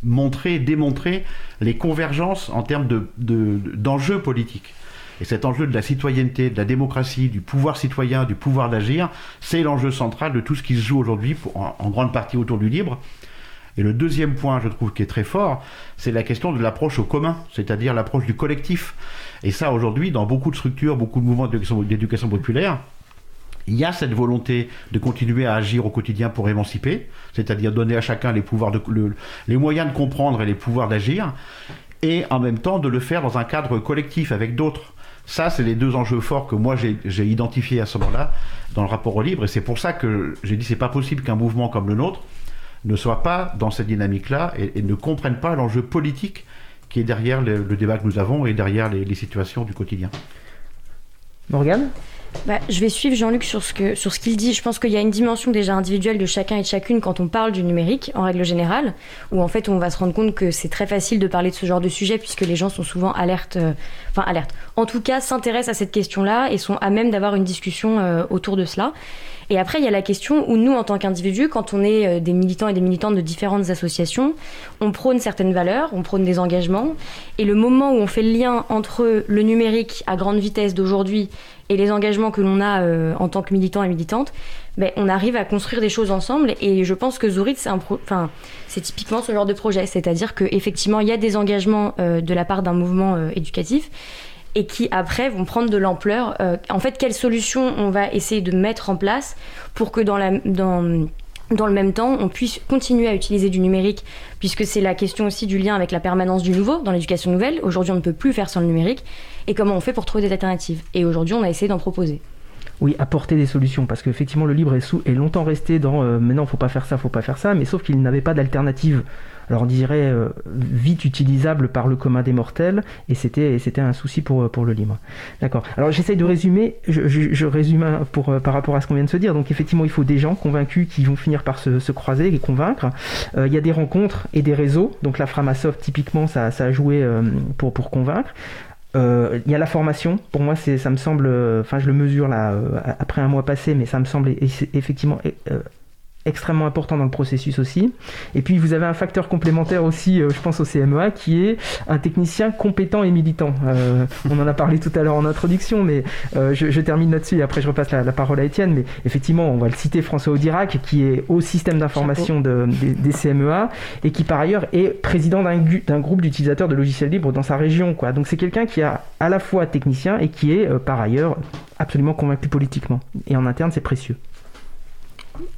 J: montrer, démontrer les convergences en termes d'enjeux de, politiques. Et cet enjeu de la citoyenneté, de la démocratie, du pouvoir citoyen, du pouvoir d'agir, c'est l'enjeu central de tout ce qui se joue aujourd'hui, en grande partie autour du libre. Et le deuxième point, je trouve, qui est très fort, c'est la question de l'approche au commun, c'est-à-dire l'approche du collectif. Et ça, aujourd'hui, dans beaucoup de structures, beaucoup de mouvements d'éducation populaire, il y a cette volonté de continuer à agir au quotidien pour émanciper, c'est-à-dire donner à chacun les, moyens de comprendre et les pouvoirs d'agir, et en même temps de le faire dans un cadre collectif avec d'autres. Ça, c'est les deux enjeux forts que moi j'ai identifiés à ce moment-là dans le rapport au libre, et c'est pour ça que j'ai dit c'est pas possible qu'un mouvement comme le nôtre ne soient pas dans cette dynamique-là et, ne comprennent pas l'enjeu politique qui est derrière le, débat que nous avons et derrière les, situations du quotidien.
L: Morgane
K: bah, je vais suivre Jean-Luc sur ce qu'il ce qu'il dit. Je pense qu'il y a une dimension déjà individuelle de chacun et de chacune quand on parle du numérique, en règle générale, où en fait on va se rendre compte que c'est très facile de parler de ce genre de sujet puisque les gens sont souvent alertes, euh, enfin alertes. En tout cas, s'intéressent à cette question-là et sont à même d'avoir une discussion euh, autour de cela. Et après, il y a la question où nous, en tant qu'individus, quand on est euh, des militants et des militantes de différentes associations, on prône certaines valeurs, on prône des engagements. Et le moment où on fait le lien entre le numérique à grande vitesse d'aujourd'hui et les engagements que l'on a euh, en tant que militants et militantes, ben, on arrive à construire des choses ensemble. Et je pense que Zourit, c'est, enfin, c'est typiquement ce genre de projet. C'est-à-dire qu'effectivement, il y a des engagements euh, de la part d'un mouvement éducatif et qui après vont prendre de l'ampleur. Euh, en fait, quelles solutions on va essayer de mettre en place pour que dans, la, dans, dans le même temps, on puisse continuer à utiliser du numérique, puisque c'est la question aussi du lien avec la permanence du nouveau dans l'éducation nouvelle. Aujourd'hui, on ne peut plus faire sans le numérique. Et comment on fait pour trouver des alternatives? Et aujourd'hui, on a essayé d'en proposer.
L: Oui, apporter des solutions, parce qu'effectivement, le libre est, longtemps resté dans euh, mais non, faut pas faire ça, faut pas faire ça, mais sauf qu'il n'avait pas d'alternative alors on dirait euh, vite utilisable par le commun des mortels, et c'était un souci pour, pour le libre. D'accord. Alors j'essaye de résumer, je, résume pour, euh, par rapport à ce qu'on vient de se dire. Donc effectivement, il faut des gens convaincus qui vont finir par se, croiser et convaincre. Euh, il y a des rencontres et des réseaux. Donc la Framasoft, typiquement, ça, ça a joué pour, pour convaincre Euh, il y a la formation. Pour moi, ça me semble, enfin, je le mesure là après un mois passé, mais ça me semble effectivement extrêmement important dans le processus aussi. Et puis vous avez un facteur complémentaire aussi, euh, je pense au CMEA, qui est un technicien compétent et militant. Euh, on en a parlé tout à l'heure en introduction, mais euh, je, termine là-dessus et après je repasse la, parole à Étienne. Mais effectivement, on va le citer, François Audirac, qui est au système d'information de, des, CMEA et qui par ailleurs est président d'un groupe d'utilisateurs de logiciels libres dans sa région. Quoi. Donc c'est quelqu'un qui est à la fois technicien et qui est par ailleurs absolument convaincu politiquement. Et en interne, c'est précieux.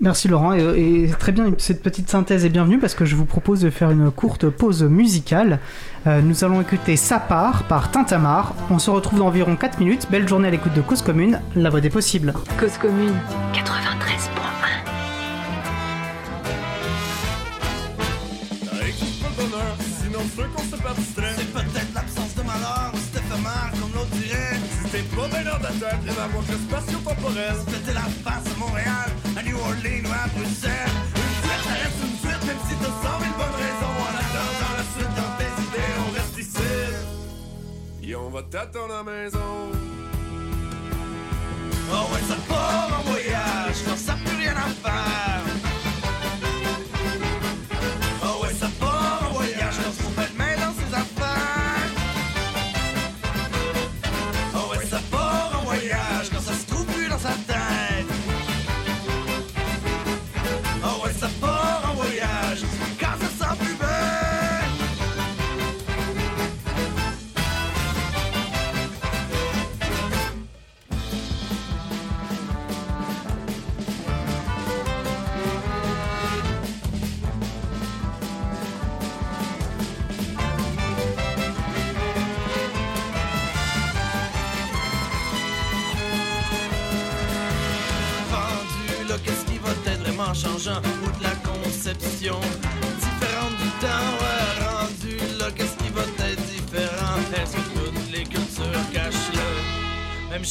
C: Merci Laurent, et, très bien, cette petite synthèse est bienvenue parce que je vous propose de faire une courte pause musicale. Euh, nous allons écouter Sa part par Tintamar. On se retrouve dans environ 4 minutes. Belle journée à l'écoute de Cause Commune, la voix des possibles.
E: Cause Commune 93.1
M: C'est peut-être l'absence de malheur, c'est éphémère comme l'autre dirait. C'est pas bien ta tête, les amours spatio-temporel. C'était la face à Montréal à New Orleans ou à Bruxelles. Une suite, ça reste une suite, même si t'as cent mille bonnes raisons. En attendant la suite dans tes idées, on reste ici. Et on va t'attendre à la maison. Oh ouais, ça part en voyage, quand ça plus rien à faire.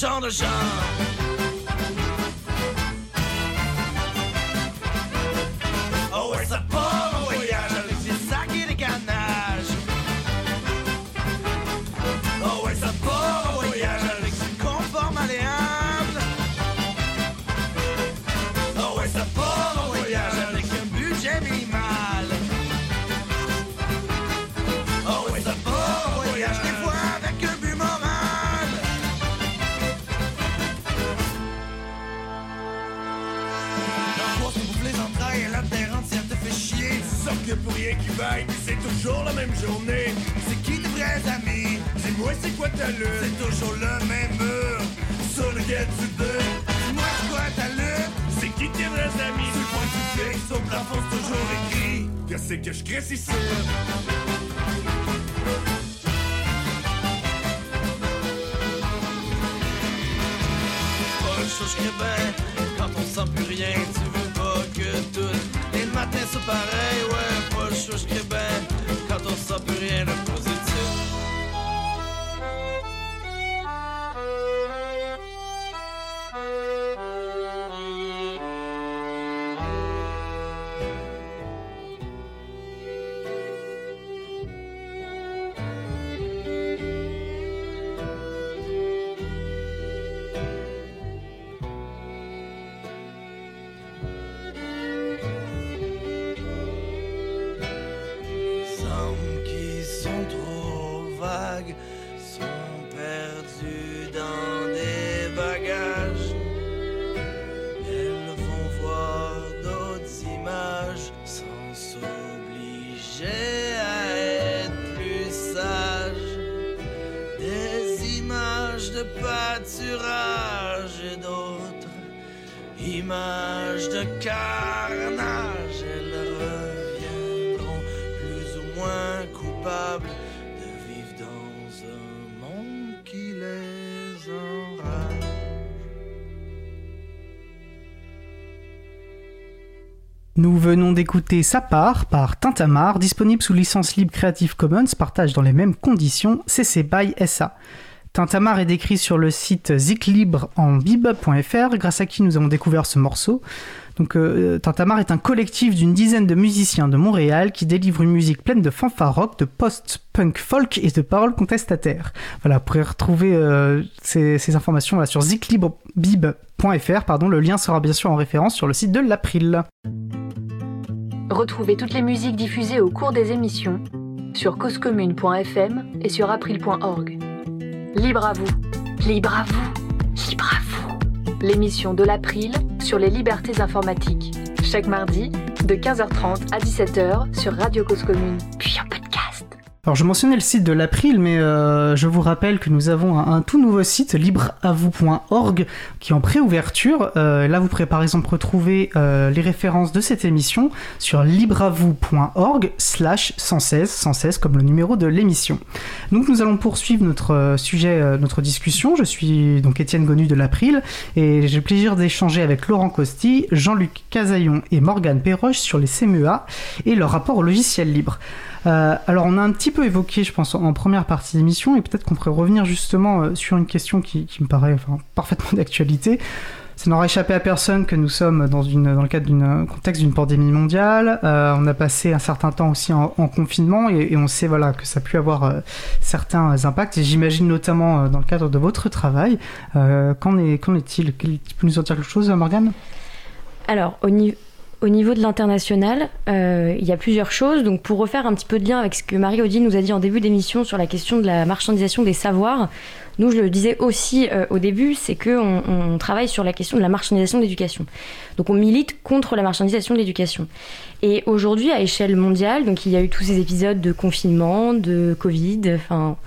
M: Le même genre
C: venons d'écouter Sa part par Tintamar, disponible sous licence libre Creative Commons, partage dans les mêmes conditions CC BY SA. Tintamarre est décrit sur le site ziclibre en grâce à qui nous avons découvert ce morceau. Donc, euh, est un collectif d'une dizaine de musiciens de Montréal qui délivre une musique pleine de fanfare rock, de post-punk folk et de paroles contestataires. Voilà, vous pourrez retrouver euh, ces, informations sur ziclibrebib.fr. Pardon, le lien sera bien sûr en référence sur le site de l'April.
E: Retrouvez toutes les musiques diffusées au cours des émissions sur causecommune.fm et sur april.org. Libre à vous, libre à vous, libre à vous. L'émission de l'April sur les libertés informatiques. Chaque mardi, de 15h30 à 17h sur Radio Cause Commune, puis en podcast.
C: Alors je mentionnais le site de l'April, mais euh, je vous rappelle que nous avons un, tout nouveau site, libreavou.org, qui est en préouverture. Euh, là, vous pourrez par exemple retrouver euh, les références de cette émission sur libreavou.org slash 116, 116 comme le numéro de l'émission. Donc nous allons poursuivre notre euh, sujet, euh, notre discussion. Je suis donc Étienne Gonu de l'April, et j'ai le plaisir d'échanger avec Laurent Costi, Jean-Luc Casaillon et Morgane Perroche sur les CMEA et leur rapport au logiciel libre. Euh, alors on a un petit peu évoqué, je pense, en première partie d'émission, et peut-être qu'on pourrait revenir justement euh, sur une question qui, me paraît parfaitement d'actualité. Ça n'aura échappé à personne que nous sommes dans, le cadre d'un contexte d'une pandémie mondiale. Euh, on a passé un certain temps aussi en, en confinement et, on sait voilà, que ça a pu avoir euh, certains impacts. Et j'imagine notamment euh, dans le cadre de votre travail. qu'en est, qu est-il? Tu peux nous en dire quelque chose, Morgane?
K: Alors, au niveau au niveau de l'international, euh, il y a plusieurs choses. Donc, pour refaire un petit peu de lien avec ce que Marie-Odile nous a dit en début d'émission sur la question de la marchandisation des savoirs, nous, je le disais aussi euh, au début, c'est qu'on on travaille sur la question de la marchandisation de l'éducation. Donc, on milite contre la marchandisation de l'éducation. Et aujourd'hui, à échelle mondiale, donc il y a eu tous ces épisodes de confinement, de Covid, enfin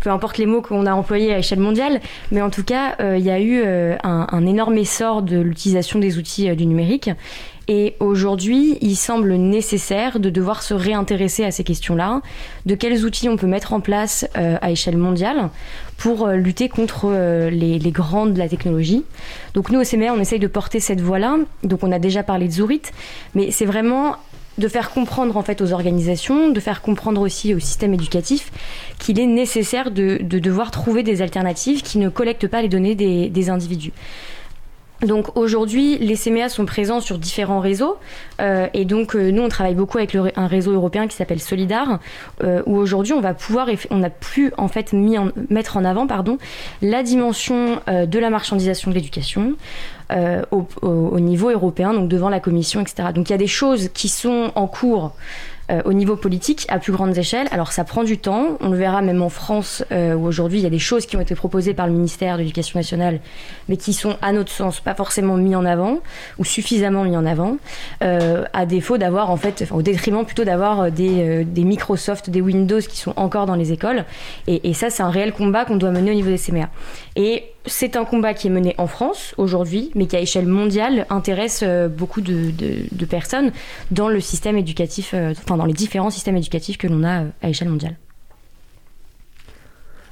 K: peu importe les mots qu'on a employés à échelle mondiale, mais en tout cas, euh, il y a eu un, énorme essor de l'utilisation des outils du numérique. Et aujourd'hui, il semble nécessaire de devoir se réintéresser à ces questions-là, de quels outils on peut mettre en place euh, à échelle mondiale pour euh, lutter contre euh, les, les, grands de la technologie. Donc nous, au CMR, on essaye de porter cette voie-là. Donc on a déjà parlé de Zourit, mais c'est vraiment de faire comprendre en fait aux organisations, de faire comprendre aussi au système éducatif qu'il est nécessaire de, de, devoir trouver des alternatives qui ne collectent pas les données des individus. Donc aujourd'hui, les CMA sont présents sur différents réseaux euh, et donc euh, nous on travaille beaucoup avec un réseau européen qui s'appelle Solidar euh, où aujourd'hui on va pouvoir on a pu en fait mis mettre en avant pardon la dimension euh, de la marchandisation de l'éducation euh, au, au, au, niveau européen donc devant la commission etc. Donc il y a des choses qui sont en cours euh, au niveau politique à plus grande échelle. Alors ça prend du temps, on le verra même en France euh, où aujourd'hui il y a des choses qui ont été proposées par le ministère de l'Éducation nationale, mais qui sont à notre sens pas forcément mis en avant ou suffisamment mis en avant, euh, à défaut d'avoir en fait, enfin, au détriment plutôt d'avoir des, des, Microsoft, des Windows qui sont encore dans les écoles. Et, et ça c'est un réel combat qu'on doit mener au niveau des CMA. Et c'est un combat qui est mené en France aujourd'hui, mais qui à échelle mondiale intéresse euh, beaucoup de, de, de personnes dans le système éducatif, euh, enfin dans les différents systèmes éducatifs que l'on a euh, à échelle mondiale.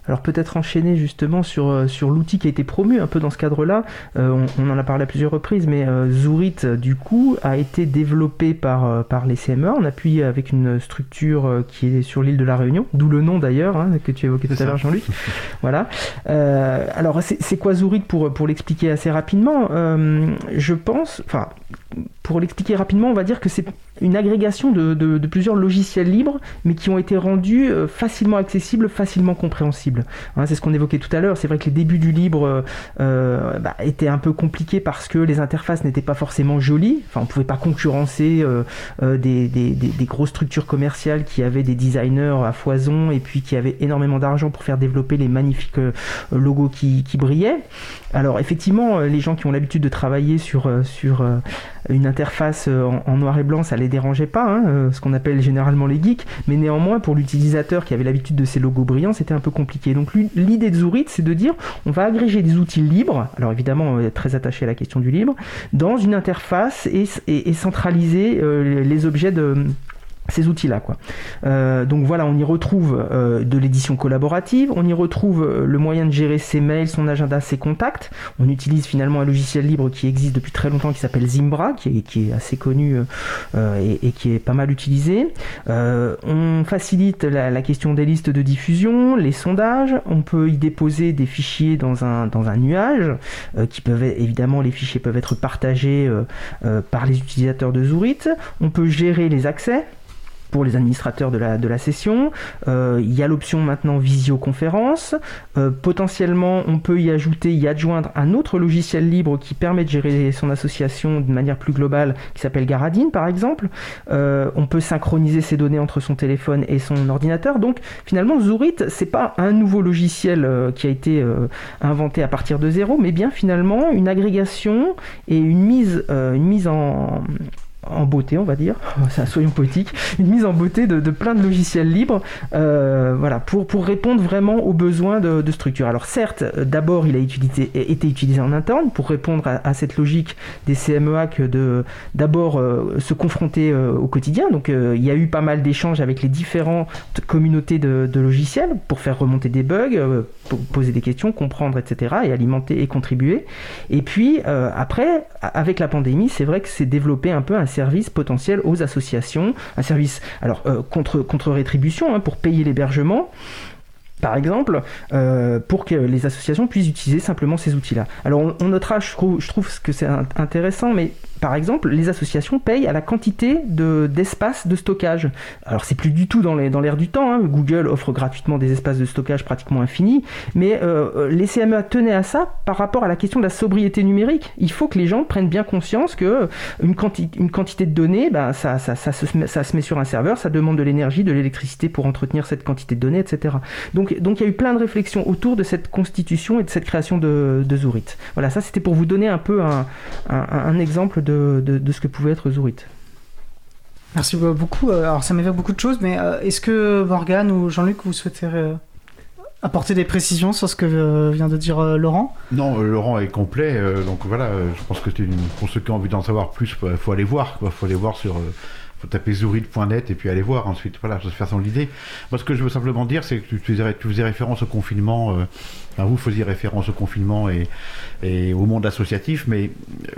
L: Alors peut-être enchaîner justement sur, euh, sur l'outil qui a été promu un peu dans ce cadre-là. Euh, on, on, en a parlé à plusieurs reprises, mais euh, Zourit, du coup, a été développé par, euh, par les CME en appui avec une structure qui est sur l'île de la Réunion, d'où le nom d'ailleurs, hein, que tu évoquais tout à l'heure Jean-Luc. voilà. Euh, alors c'est quoi Zourit pour, pour l'expliquer assez rapidement? Je pense, enfin pour l'expliquer rapidement, on va dire que c'est une agrégation de, plusieurs logiciels libres, mais qui ont été rendus euh, facilement accessibles, facilement compréhensibles. Hein, c'est ce qu'on évoquait tout à l'heure. C'est vrai que les débuts du libre euh, bah, étaient un peu compliqués parce que les interfaces n'étaient pas forcément jolies. Enfin, on pouvait pas concurrencer euh, euh des, grosses structures commerciales qui avaient des designers à foison et puis qui avaient énormément d'argent pour faire développer les magnifiques euh, logos qui, brillaient. Alors, effectivement, les gens qui ont l'habitude de travailler sur une interface en, en, noir et blanc, ça les dérangeait pas, hein, ce qu'on appelle généralement les geeks, mais néanmoins pour l'utilisateur qui avait l'habitude de ces logos brillants, c'était un peu compliqué. Donc l'idée de Zourit, c'est de dire on va agréger des outils libres, alors évidemment est très attaché à la question du libre, dans une interface et, centraliser euh, les objets de ces outils-là. Quoi. Euh, donc voilà, on y retrouve euh, de l'édition collaborative, on y retrouve euh, le moyen de gérer ses mails, son agenda, ses contacts. On utilise finalement un logiciel libre qui existe depuis très longtemps qui s'appelle Zimbra, qui est, qui est assez connu et, qui est pas mal utilisé. on facilite la, question des listes de diffusion, les sondages, on peut y déposer des fichiers dans un, dans un nuage, qui peuvent évidemment, les fichiers peuvent être partagés par les utilisateurs de Zoorit. On peut gérer les accès pour les administrateurs de la, de la session. Euh, il y a l'option maintenant visioconférence. Euh, potentiellement, on peut y ajouter, y adjoindre un autre logiciel libre qui permet de gérer son association de manière plus globale, qui s'appelle Garadine par exemple. Euh, on peut synchroniser ses données entre son téléphone et son ordinateur. Donc finalement, Zoorit, c'est pas un nouveau logiciel qui a été inventé à partir de zéro, mais bien finalement une agrégation et une mise, une mise en en beauté, on va dire, soyons poétiques, une mise en beauté de, plein de logiciels libres, euh, voilà, pour, répondre vraiment aux besoins de, structure. Alors certes, d'abord, il a été utilisé en interne pour répondre à, cette logique des CMEA que de d'abord euh, se confronter euh, au quotidien. Donc il y a eu pas mal d'échanges avec les différentes communautés de, logiciels pour faire remonter des bugs, poser des questions, comprendre, etc., et alimenter et contribuer. Et puis après, avec la pandémie, c'est vrai que c'est développé un peu un service potentiel aux associations, un service alors euh, contre, rétribution hein, pour payer l'hébergement par exemple, euh, pour que les associations puissent utiliser simplement ces outils-là. Alors on, notera, je trouve, je trouve que c'est intéressant, mais par exemple, les associations payent à la quantité d'espace de, stockage. Alors c'est plus du tout dans l'air du temps, hein. Google offre gratuitement des espaces de stockage pratiquement infinis, mais euh, les CME tenaient à ça par rapport à la question de la sobriété numérique. Il faut que les gens prennent bien conscience que une, une quantité de données, ben, ça, ça, se, ça se met sur un serveur, ça demande de l'énergie, de l'électricité pour entretenir cette quantité de données, etc. Donc, donc il y a eu plein de réflexions autour de cette constitution et de cette création de, de. Voilà, ça c'était pour vous donner un peu un, un, un exemple de, ce que pouvait être Zourit.
C: Merci beaucoup. Euh, alors ça m'évoque beaucoup de choses, mais euh, est-ce que Morgane ou Jean-Luc, vous souhaitez euh, apporter des précisions sur ce que vient de dire Laurent?
J: Non, Laurent est complet. donc voilà, je pense que pour ceux qui ont envie d'en savoir plus, il faut aller voir. Il faut aller voir sur faut taper zourid.net et puis aller voir ensuite. Voilà, se faire son idée. Moi, ce que je veux simplement dire, c'est que tu, faisais, référence au confinement. Euh, vous faisiez référence au confinement et, au monde associatif, mais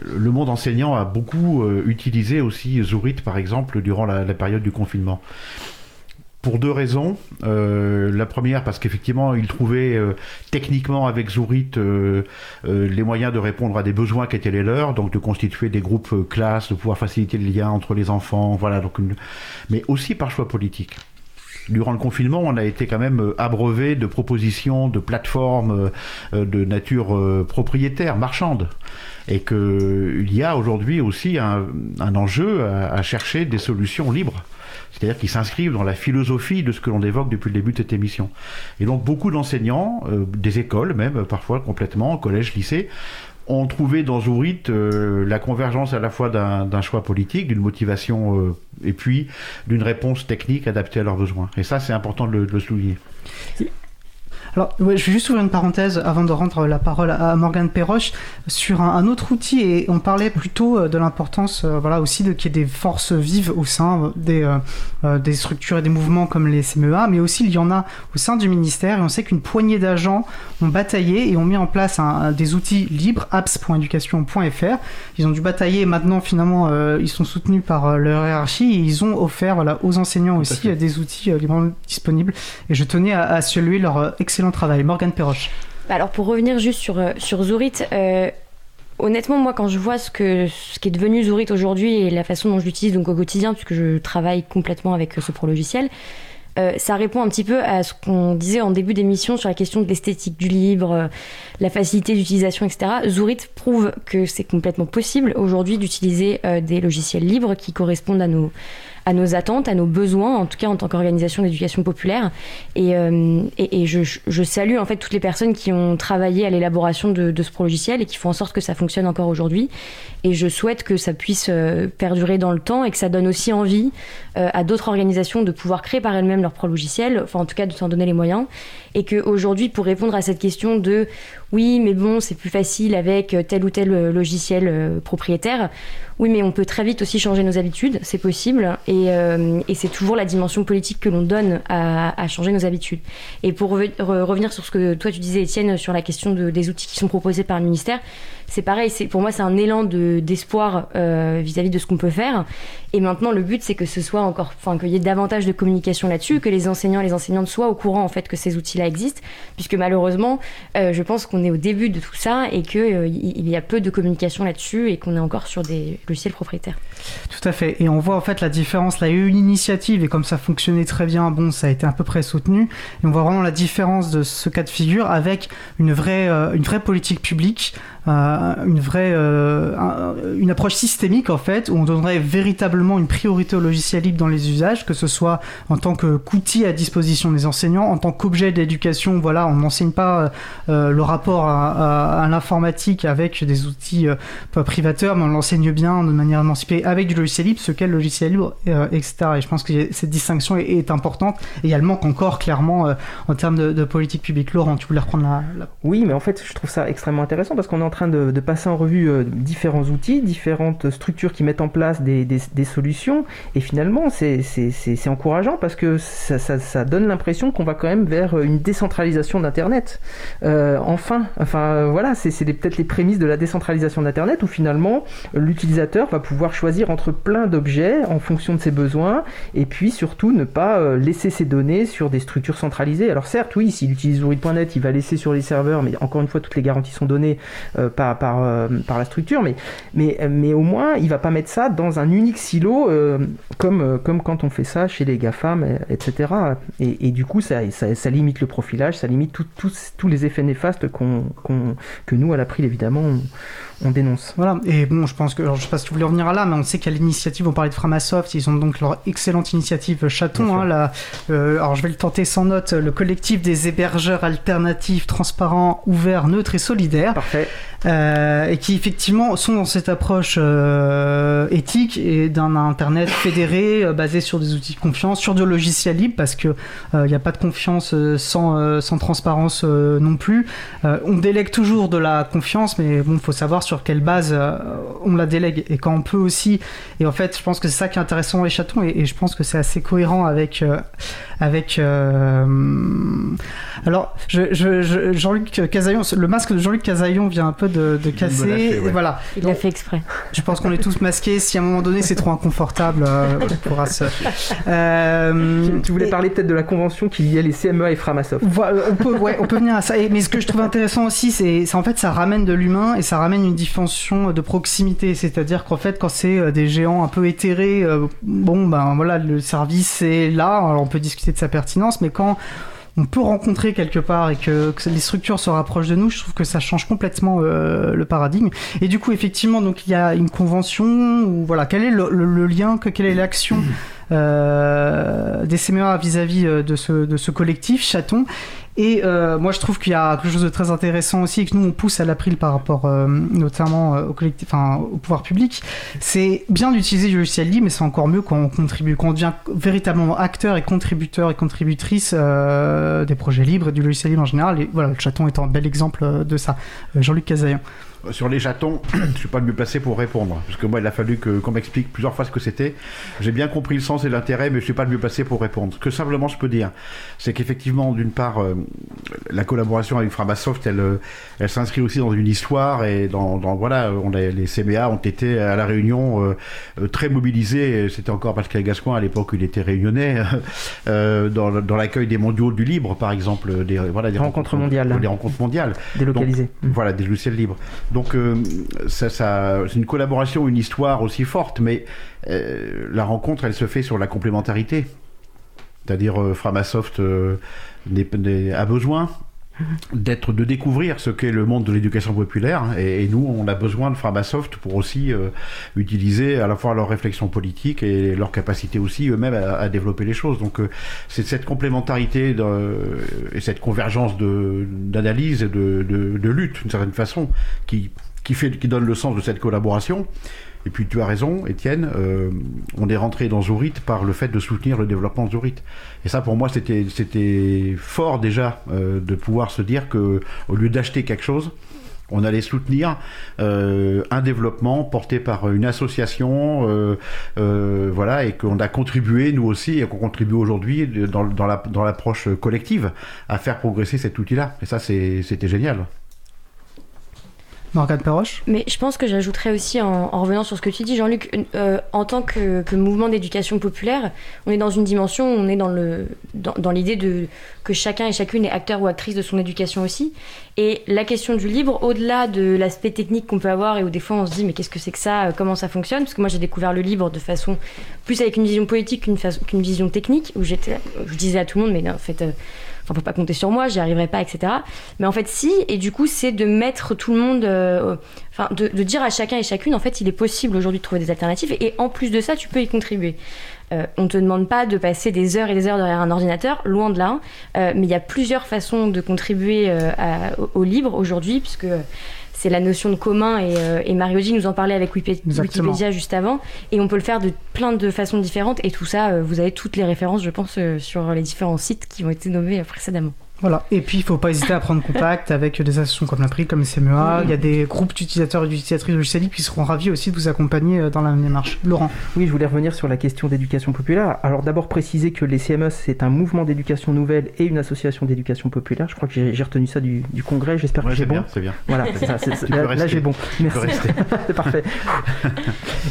J: le monde enseignant a beaucoup euh, utilisé aussi Zourit, par exemple, durant la période du confinement pour deux raisons. Euh, la première, parce qu'effectivement, il trouvait euh, techniquement avec Zourit euh, les moyens de répondre à des besoins qui étaient les leurs, donc de constituer des groupes classes, de pouvoir faciliter le lien entre les enfants, voilà. Donc Mais aussi par choix politique. Durant le confinement, on a été quand même abreuvé de propositions, de plateformes de nature propriétaire, marchande et qu'il y a aujourd'hui aussi un, enjeu à, chercher des solutions libres c'est-à-dire qu'ils s'inscrivent dans la philosophie de ce que l'on évoque depuis le début de cette émission. Et donc beaucoup d'enseignants, euh, des écoles même, parfois complètement, collège, lycée, ont trouvé dans Zourit euh, la convergence à la fois d'un choix politique, d'une motivation euh, et puis d'une réponse technique adaptée à leurs besoins. Et ça, c'est important de le souligner.
C: Alors, ouais, je vais juste ouvrir une parenthèse avant de rendre la parole à Morgane Perroche. Sur un, autre outil et on parlait plutôt euh, de l'importance, euh, voilà, aussi de qu'il y ait des forces vives au sein des, euh, des structures et des mouvements comme les CMEA, mais aussi il y en a au sein du ministère et on sait qu'une poignée d'agents ont bataillé et ont mis en place un, des outils libres, apps.education.fr. Ils ont dû batailler et maintenant finalement ils sont soutenus par leur hiérarchie et ils ont offert voilà, aux enseignants aussi des outils librement disponibles. Et je tenais à, à saluer leur excellence travail. Morgane Perroche.
K: Bah, alors pour revenir juste sur, euh, sur euh, honnêtement, moi, quand je vois ce, que, ce qui est devenu Zourit aujourd'hui et la façon dont je l'utilise donc au quotidien, puisque je travaille complètement avec ce pro logiciel, euh, ça répond un petit peu à ce qu'on disait en début d'émission sur la question de l'esthétique du libre, la facilité d'utilisation, etc. Zourit prouve que c'est complètement possible aujourd'hui d'utiliser des logiciels libres qui correspondent à nos, à nos attentes, à nos besoins, en tout cas en tant qu'organisation d'éducation populaire. Et, euh, je, salue en fait toutes les personnes qui ont travaillé à l'élaboration de, de, ce logiciel et qui font en sorte que ça fonctionne encore aujourd'hui. Et je souhaite que ça puisse euh, perdurer dans le temps et que ça donne aussi envie euh, à d'autres organisations de pouvoir créer par elles-mêmes leur pro logiciel, enfin en tout cas de s'en donner les moyens. Et qu'aujourd'hui, pour répondre à cette question de oui, mais bon, c'est plus facile avec tel ou tel logiciel propriétaire. Oui, mais on peut très vite aussi changer nos habitudes, c'est possible, et, c'est toujours la dimension politique que l'on donne à, changer nos habitudes. Et pour revenir sur ce que toi tu disais, Étienne, sur la question de, des outils qui sont proposés par le ministère, c'est pareil, c'est, pour moi c'est un élan d'espoir euh, vis-à-vis de ce qu'on peut faire. Et maintenant le but c'est que ce soit encore, enfin qu'il y ait davantage de communication là-dessus, que les enseignants et les enseignantes soient au courant en fait que ces outils-là existent, puisque malheureusement euh, je pense qu'on est au début de tout ça et qu'il euh, y a peu de communication là-dessus et qu'on est encore sur des logiciels propriétaires.
C: Tout à fait. Et on voit en fait la différence. Là, il y a eu une initiative et comme ça fonctionnait très bien, bon, ça a été à peu près soutenu. Et on voit vraiment la différence de ce cas de figure avec une vraie, une vraie politique publique euh, une vraie euh, une approche systémique en fait où on donnerait véritablement une priorité au logiciel libre dans les usages que ce soit en tant qu'outil à disposition des enseignants en tant qu'objet d'éducation. Voilà on n'enseigne pas euh, le rapport à, l'informatique avec des outils privateurs mais on l'enseigne bien de manière émancipée avec du logiciel libre ce qu'est le logiciel libre etc et je pense que cette distinction est, importante et elle manque encore clairement en termes de, politique publique. Laurent tu voulais reprendre la, la...
L: oui mais en fait je trouve ça extrêmement intéressant parce qu'on est en train de, passer en revue euh, différents outils, différentes structures qui mettent en place des, solutions. Et finalement, c'est encourageant parce que ça, donne l'impression qu'on va quand même vers une décentralisation d'Internet. Euh, enfin, enfin voilà, c'est peut-être les prémices de la décentralisation d'Internet où finalement l'utilisateur va pouvoir choisir entre plein d'objets en fonction de ses besoins et puis surtout ne pas euh, laisser ses données sur des structures centralisées. Alors certes, oui, s'il utilise Read.net, il va laisser sur les serveurs, mais encore une fois, toutes les garanties sont données euh, par, par, euh, par, la structure, mais, mais, mais au moins il va pas mettre ça dans un unique silo euh, comme, comme quand on fait ça chez les GAFAM, etc. Et, et du coup, ça, ça, ça, limite le profilage, ça limite tous les effets néfastes qu'on, que nous, à l'April, évidemment, on dénonce.
C: Voilà, et bon, je pense que, alors, je sais pas si tu voulais revenir à là, mais on sait a l'initiative, on parlait de Framasoft, ils ont donc leur excellente initiative Chaton, hein, euh, alors je vais le tenter sans note, le collectif des hébergeurs alternatifs, transparents, ouverts, neutres et solidaires.
L: Parfait.
C: Euh, et qui effectivement sont dans cette approche euh, éthique et d'un internet fédéré euh, basé sur des outils de confiance, sur de logiciels libres parce que il n'y a pas de confiance sans, sans transparence non plus. on délègue toujours de la confiance, mais bon, il faut savoir sur quelle base on la délègue et quand on peut aussi. Et en fait, je pense que c'est ça qui est intéressant dans les chatons et, et je pense que c'est assez cohérent avec avec. Alors, je, je, Jean-Luc Casaillon, le masque de Jean-Luc Casaillon vient un peu de, casser. voilà.
K: Il l'a fait exprès.
C: Je pense qu'on est tous masqués. Si à un moment donné c'est trop inconfortable, euh, on pourra se.
L: Euh, tu, voulais parler peut-être de la convention qui liait les CME et Framasoft.
C: on peut, ouais, on peut venir à ça. mais ce que je trouve intéressant aussi, c'est en fait ça ramène de l'humain et ça ramène une de proximité. C'est-à-dire qu'en fait, quand c'est euh, des géants un peu éthérés, bon ben voilà, le service est là. Alors on peut discuter de sa pertinence, mais quand on peut rencontrer quelque part et que, les structures se rapprochent de nous, je trouve que ça change complètement euh, le paradigme. Et du coup, effectivement, donc il y a une convention voilà, quel est le, lien, que, quelle est l'action euh, des CMA vis-à-vis euh, de, ce, de ce collectif Chaton? Et euh, moi, je trouve qu'il y a quelque chose de très intéressant aussi que nous on pousse à l'April par rapport euh, notamment euh, au collectif, enfin au pouvoir public. C'est bien d'utiliser du logiciel libre, mais c'est encore mieux quand on contribue, quand on devient véritablement acteur et contributeur et contributrice des projets libres et du logiciel libre en général. Et voilà, le chaton est un bel exemple de ça. Jean-Luc Casaillon.
J: Sur les chatons, je suis pas le mieux placé pour répondre, parce que moi, il a fallu qu'on m'explique plusieurs fois ce que c'était. J'ai bien compris le sens et l'intérêt, mais je suis pas le mieux placé pour répondre. Ce que simplement je peux dire, c'est qu'effectivement, d'une part, euh, la collaboration avec Framasoft, elle, euh, elle s'inscrit aussi dans une histoire et dans, voilà, on les CBA ont été à la Réunion euh, très mobilisés. C'était encore Pascal Gascoigne à l'époque, il était réunionnais dans, l'accueil des mondiaux du libre, par exemple, des
L: voilà des rencontres, mondiales,
J: des rencontres mondiales,
L: délocalisées.
J: Voilà, des logiciels libres. Donc euh, ça, c'est une collaboration, une histoire aussi forte, mais euh, la rencontre, elle se fait sur la complémentarité. C'est-à-dire euh, Framasoft a besoin d'être de découvrir ce qu'est le monde de l'éducation populaire et, nous on a besoin de Framasoft pour aussi utiliser à la fois leur réflexion politique et leur capacité aussi eux-mêmes à, développer les choses donc c'est cette complémentarité et cette convergence d'analyse et de, de, de lutte d'une certaine façon qui qui, fait, qui donne le sens de cette collaboration. Et puis tu as raison, Étienne, euh, on est rentré dans Zourit par le fait de soutenir le développement de. Et ça, pour moi, c'était c'était fort déjà euh, de pouvoir se dire que au lieu d'acheter quelque chose, on allait soutenir euh, un développement porté par une association, euh, voilà, et qu'on a contribué nous aussi, et qu'on contribue aujourd'hui dans, dans la- dans l'approche collective à faire progresser cet outil-là. Et ça, c'était génial.
C: Morgane Perroche
K: Mais je pense que j'ajouterais aussi, en, en revenant sur ce que tu dis, Jean-Luc, euh, en tant que, mouvement d'éducation populaire, on est dans une dimension, on est dans dans, dans l'idée de que chacun et chacune est acteur ou actrice de son éducation aussi. Et la question du libre, au-delà de l'aspect technique qu'on peut avoir et où des fois on se dit mais qu'est-ce que c'est que ça, euh, comment ça fonctionne Parce que moi j'ai découvert le libre de façon plus avec une vision politique qu'une vision technique, où j'étais, je disais à tout le monde mais non, en fait. euh, Enfin, faut pas compter sur moi, j'y arriverai pas, etc. Mais en fait, si, et du coup, c'est de mettre tout le monde, euh, enfin, de, dire à chacun et chacune, en fait, il est possible aujourd'hui de trouver des alternatives, et en plus de ça, tu peux y contribuer. Euh, on te demande pas de passer des heures et des heures derrière un ordinateur, loin de là, euh, mais il y a plusieurs façons de contribuer au, au libre aujourd'hui, puisque c'est la notion de commun, et, euh, et Mario-Di nous en parlait avec
C: Exactement.
K: Wikipédia juste avant, et on peut le faire de plein de façons différentes, et tout ça, euh, vous avez toutes les références, je pense, euh, sur les différents sites qui ont été nommés précédemment.
C: Voilà. Et puis, il faut pas hésiter à prendre contact avec des associations comme l'April, comme le CMEA. Il y a des groupes d'utilisateurs et d'utilisatrices de logiciels qui seront ravis aussi de vous accompagner euh, dans la même démarche. Laurent
L: Oui, je voulais revenir sur la question d'éducation populaire. Alors d'abord préciser que les CME, c'est un mouvement d'éducation nouvelle et une association d'éducation populaire. Je crois que j'ai retenu ça du, du congrès, j'espère
J: Ouais,
L: que j'ai
J: c'est
L: bon.
J: bien, c'est bien.
L: Voilà, c'est ça, là, là, j'ai bon. Merci. c'est parfait.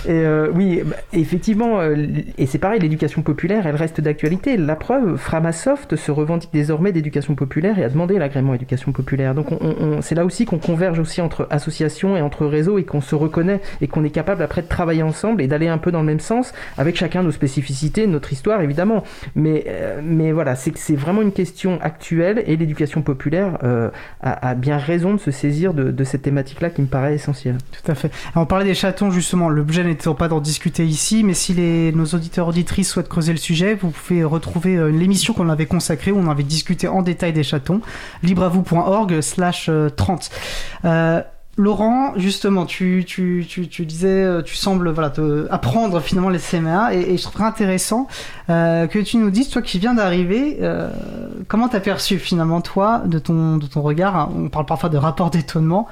L: Et euh, oui, bah, effectivement, euh, et c'est pareil, l'éducation populaire, elle reste d'actualité. La preuve, Framasoft se revendique désormais d'éducation populaire et a demandé l'agrément éducation populaire. Donc on- on- c'est là aussi qu'on converge aussi entre associations et entre réseaux et qu'on se reconnaît et qu'on est capable après de travailler ensemble et d'aller un peu dans le même sens avec chacun nos spécificités, notre histoire évidemment. Mais, euh, mais voilà, c'est vraiment une question actuelle et l'éducation populaire euh, a, a bien raison de se saisir de, de cette thématique-là qui me paraît essentielle.
C: Tout à fait. Alors, on parlait des chatons justement. L'objet n'étant pas d'en discuter ici, mais si les, nos auditeurs auditrices souhaitent creuser le sujet, vous pouvez retrouver euh, l'émission qu'on avait consacrée où on avait discuté en détail des chatons. libreavou.org slash euh, 30. Euh, Laurent, justement, tu, tu, tu, disais, euh, tu sembles voilà, apprendre finalement les CMA et, je trouverais intéressant euh, que tu nous dises, toi qui viens d'arriver, euh, comment t'as perçu finalement toi de ton, de ton regard, on parle parfois de rapport d'étonnement,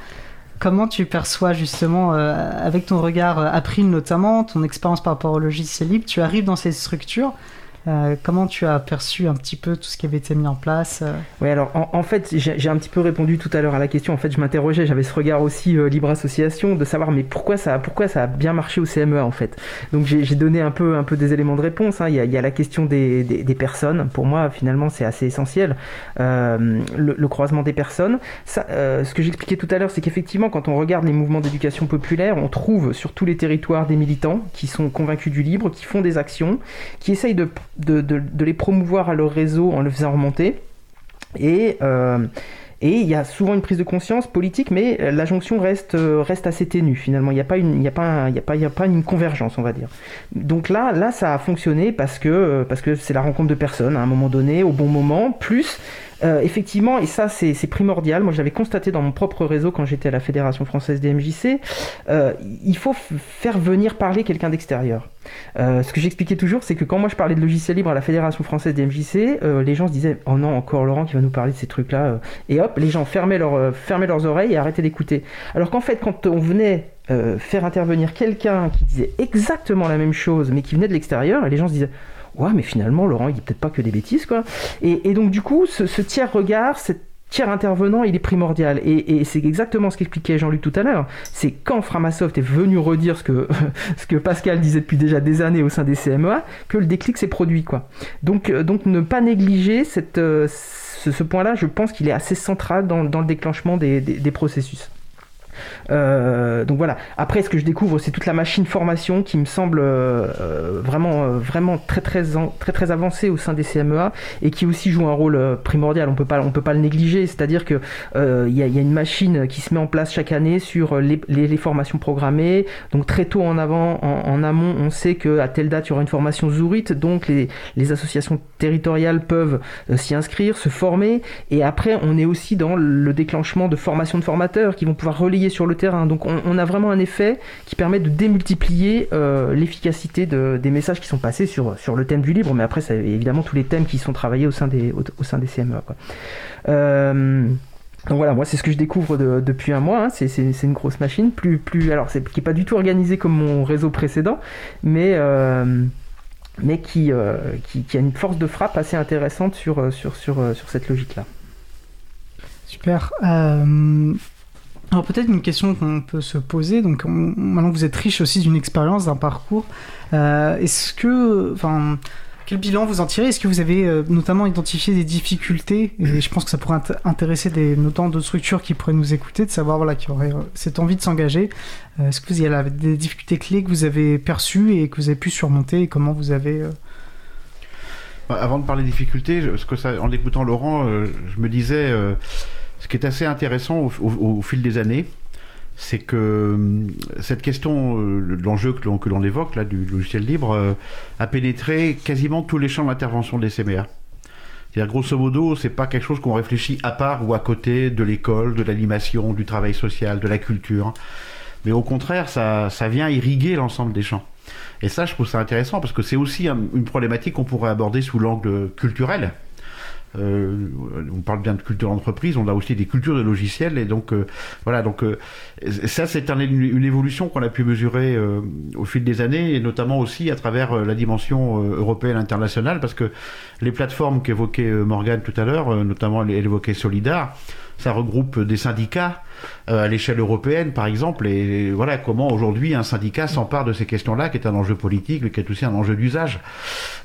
C: Comment tu perçois justement, euh, avec ton regard euh, April notamment, ton expérience par rapport au logiciel libre, tu arrives dans ces structures, euh, comment tu as perçu un petit peu tout ce qui avait été mis en place euh
L: Oui, alors en, fait, j'ai un petit peu répondu tout à l'heure à la question. En fait, je m'interrogeais, j'avais ce regard aussi euh, libre association de savoir mais pourquoi ça, pourquoi ça a bien marché au CMEA en fait? Donc j'ai donné un peu, un peu des éléments de réponse. hein. Il, y a, la question des, des, personnes. Pour moi, finalement, c'est assez essentiel. Le, croisement des personnes. Ce que j'expliquais tout à l'heure, c'est qu'effectivement, quand on regarde les mouvements d'éducation populaire, on trouve sur tous les territoires des militants qui sont convaincus du libre, qui font des actions, qui essayent de, de, les promouvoir à leur réseau en le faisant remonter. Et, euh, et il y a souvent une prise de conscience politique, mais la jonction reste, euh, reste assez ténue finalement. Il n'y a, pas une- y a, pas y a, pas- y a pas une convergence, on va dire. Donc là, là ça a fonctionné parce que euh, parce que c'est la rencontre de personnes à un moment donné, au bon moment, plus euh, effectivement, et ça c'est primordial, moi je l'avais constaté dans mon propre réseau quand j'étais à la Fédération française des MJC, euh, il faut faire venir parler quelqu'un d'extérieur. Euh, ce que j'expliquais toujours, c'est que quand moi je parlais de logiciel libre à la Fédération française des MJC, les gens se disaient Oh non, encore Laurent qui va nous parler de ces trucs-là. Et hop, les gens fermaient, fermaient leurs oreilles et arrêtaient d'écouter. Alors qu'en fait, quand on venait faire intervenir quelqu'un qui disait exactement la même chose, mais qui venait de l'extérieur, les gens se disaient Ouais, mais finalement, Laurent, il dit peut-être pas que des bêtises, quoi. Et, donc, du coup, ce, tiers regard, cette tiers intervenant, il est primordial. Et, c'est exactement ce qu'expliquait Jean-Luc tout à l'heure. C'est quand Framasoft est venu redire ce que, ce que Pascal disait depuis déjà des années au sein des CMEA, que le déclic s'est produit, quoi. Donc, euh, donc ne pas négliger cette, euh, ce, point-là, je pense qu'il est assez central dans, dans le déclenchement des- des processus. Euh, donc voilà. Après, ce que je découvre, c'est toute la machine formation qui me semble euh, euh, vraiment, vraiment très très, très très avancée au sein des CMEA et qui aussi joue un rôle primordial. On peut pas, on peut pas le négliger. C'est-à-dire que il y, a, une machine qui se met en place chaque année sur les, formations programmées. Donc très tôt en avant, en, amont, on sait que à telle date il y aura une formation Zourit. Donc les, les associations territoriales peuvent s'y inscrire, se former. Et après, on est aussi dans le déclenchement de formations de formateurs qui vont pouvoir relayer sur le terrain. Donc on, a vraiment un effet qui permet de démultiplier l'efficacité des messages qui sont passés sur, le thème du libre, mais après, c'est évidemment tous les thèmes qui sont travaillés au sein des, au, CME. Quoi. Donc voilà, moi c'est ce que je découvre depuis un mois. Hein. C'est, une grosse machine, plus, plus, alors qui est pas du tout organisé comme mon réseau précédent, mais euh, qui, euh, a une force de frappe assez intéressante euh, sur cette logique là.
C: Super. Alors peut-être une question qu'on peut se poser. Donc maintenant que vous êtes riche aussi d'une expérience, d'un parcours, est-ce que, enfin quel bilan vous en tirez? Est-ce que vous avez euh, notamment identifié des difficultés? Et je pense que ça pourrait intéresser notamment d'autres structures qui pourraient nous écouter, de savoir voilà, qui auraient euh, cette envie de s'engager. Euh, est-ce que vous y avez des difficultés clés que vous avez perçues et que vous avez pu surmonter? Et comment vous avez...
J: Bah, avant de parler des difficultés, ce que en écoutant Laurent, je me disais, ce qui est assez intéressant au fil des années, c'est que euh, cette question, euh, l'enjeu que l'on évoque là du logiciel libre, euh, a pénétré quasiment tous les champs d'intervention des CMA. C'est-à-dire, grosso modo, c'est pas quelque chose qu'on réfléchit à part ou à côté de l'école, de l'animation, du travail social, de la culture. Mais au contraire, ça, ça vient irriguer l'ensemble des champs. Et ça, je trouve ça intéressant parce que c'est aussi une problématique qu'on pourrait aborder sous l'angle culturel. Euh, on parle bien de culture d'entreprise, on a aussi des cultures de logiciels et donc euh, voilà donc euh, ça c'est une, évolution qu'on a pu mesurer au fil des années et notamment aussi à travers la dimension européenne internationale parce que les plateformes qu'évoquait Morgan tout à l'heure, notamment elle évoquait Solidar, ça regroupe des syndicats à l'échelle européenne, par exemple, et voilà comment aujourd'hui un syndicat s'empare de ces questions-là, qui est un enjeu politique, mais qui est aussi un enjeu d'usage.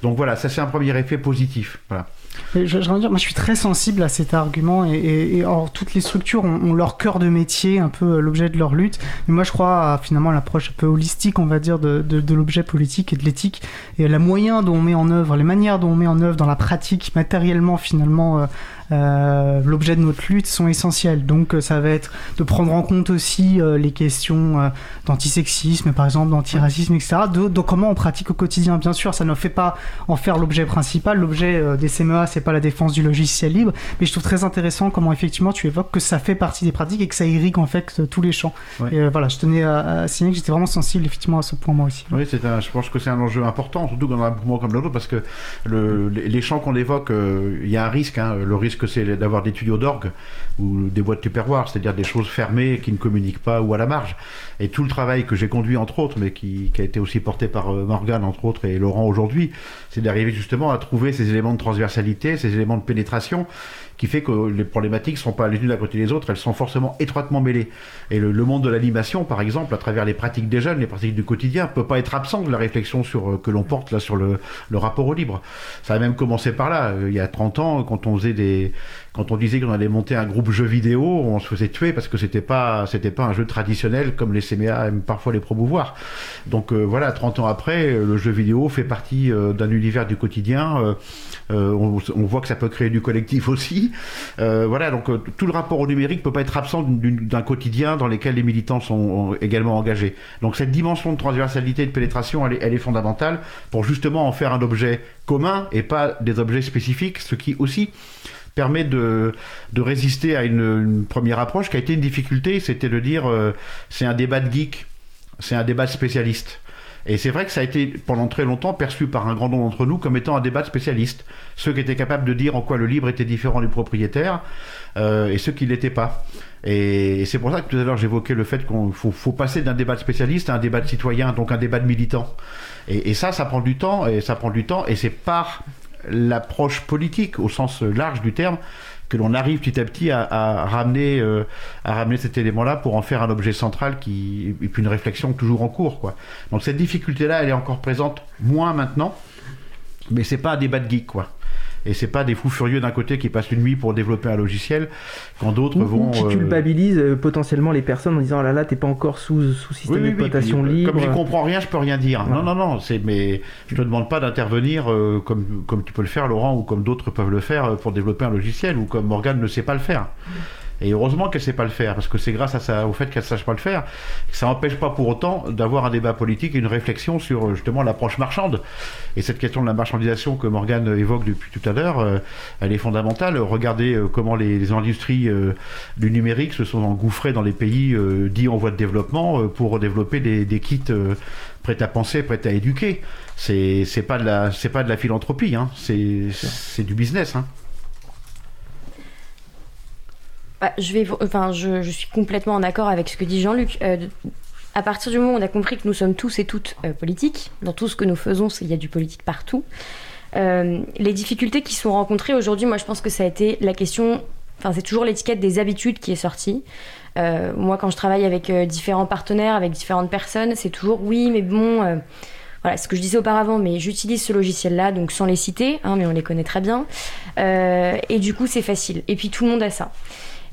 J: Donc voilà, ça c'est un premier effet positif. Voilà.
C: Je, je, dire, moi je suis très sensible à cet argument et, et, toutes les structures ont, leur cœur de métier, un peu euh, l'objet de leur lutte. Mais moi je crois à finalement l'approche un peu holistique, on va dire, de, de, de l'objet politique et de l'éthique et la moyen dont on met en œuvre, les manières dont on met en œuvre dans la pratique matériellement finalement euh, l'objet de notre lutte sont essentielles. Donc ça va être de prendre en compte aussi les questions d'antisexisme, par exemple, d'antiracisme, etc. De, de, comment on pratique au quotidien. Bien sûr, ça ne fait pas en faire l'objet principal. L'objet des CMEA, c'est pas la défense du logiciel libre, mais je trouve très intéressant comment effectivement tu évoques que ça fait partie des pratiques et que ça irrigue en fait tous les champs. Et euh, voilà, je tenais à, signaler que j'étais vraiment sensible effectivement à ce point moi aussi.
J: Oui, c'est je pense que c'est un enjeu important, surtout dans un mouvement comme l'autre, parce que le, les champs qu'on évoque, euh, il y a un risque. Hein. le risque, c'est d'avoir des tuyaux d'orgue ou des boîtes tupperware, c'est-à-dire des choses fermées qui ne communiquent pas ou à la marge. Et tout le travail que j'ai conduit entre autres, mais qui, qui, a été aussi porté par euh, Morgane entre autres et Laurent aujourd'hui, c'est d'arriver justement à trouver ces éléments de transversalité, ces éléments de pénétration qui fait que les problématiques ne sont pas les unes à côté des autres, elles sont forcément étroitement mêlées. Et le, monde de l'animation, par exemple, à travers les pratiques des jeunes, les pratiques du quotidien, peut pas être absent de la réflexion sur, euh, que l'on porte là sur le, le, rapport au libre. Ça a même commencé par là. Euh, il y a 30 ans, quand on faisait des, quand on disait qu'on allait monter un groupe jeu vidéo, on se faisait tuer parce que c'était pas, c'était pas un jeu traditionnel comme les CMA aiment parfois les promouvoir. Donc euh, voilà, 30 ans après, le jeu vidéo fait partie d'un univers du quotidien. On, on, voit que ça peut créer du collectif aussi. Euh, voilà, donc euh, tout le rapport au numérique peut pas être absent d'un quotidien dans lequel les militants sont également engagés. Donc cette dimension de transversalité et de pénétration, elle est, fondamentale pour justement en faire un objet commun et pas des objets spécifiques, ce qui aussi permet de, résister à une, première approche qui a été une difficulté, c'était de dire euh, c'est un débat de geek, c'est un débat de spécialiste. Et c'est vrai que ça a été pendant très longtemps perçu par un grand nombre d'entre nous comme étant un débat de spécialistes. Ceux qui étaient capables de dire en quoi le libre était différent du propriétaire euh, et ceux qui ne l'étaient pas. Et, c'est pour ça que tout à l'heure j'évoquais le fait qu'il faut, passer d'un débat de spécialiste à un débat de citoyen, donc un débat de militant. Et ça, ça prend du temps, et ça prend du temps, et c'est par l'approche politique au sens large du terme que l'on arrive petit à petit à, ramener, euh, à ramener cet élément-là pour en faire un objet central qui, et puis une réflexion toujours en cours. Quoi. Donc cette difficulté-là, elle est encore présente moins maintenant, mais c'est pas un débat de geek. Quoi et c'est pas des fous furieux d'un côté qui passent une nuit pour développer un logiciel quand d'autres vont
L: qui euh, culpabilisent euh, potentiellement les personnes en disant oh là là t'es pas encore sous, sous système d'exploitation libre.
J: comme je comprends rien je peux rien dire. Non non non c'est mais je te demande pas d'intervenir euh, comme comme tu peux le faire Laurent ou comme d'autres peuvent le faire pour développer un logiciel ou comme Morgan ne sait pas le faire Et heureusement qu'elle sait pas le faire, parce que c'est grâce à ça, au fait qu'elle sache pas le faire, que ça n'empêche pas pour autant d'avoir un débat politique et une réflexion sur justement l'approche marchande. Et cette question de la marchandisation que Morgane évoque depuis tout à l'heure, euh, elle est fondamentale. Regardez euh, comment les, les industries euh, du numérique se sont engouffrées dans les pays euh, dits en voie de développement euh, pour développer des, des kits euh, prêts à penser, prêts à éduquer. C'est pas de la c'est pas de la philanthropie, hein. c'est c'est du business. Hein.
K: Bah, je, suis complètement en accord avec ce que dit Jean-Luc. Euh, à partir du moment où on a compris que nous sommes tous et toutes euh, politiques, dans tout ce que nous faisons, il y a du politique partout. Euh, les difficultés qui sont rencontrées aujourd'hui, moi je pense que ça a été la question, enfin c'est toujours l'étiquette des habitudes qui est sortie. Moi quand je travaille avec différents partenaires, avec différentes personnes, c'est toujours oui mais bon, voilà ce que je disais auparavant, mais j'utilise ce logiciel-là, donc sans les citer, hein, mais on les connaît très bien. Et du coup c'est facile. Et puis tout le monde a ça.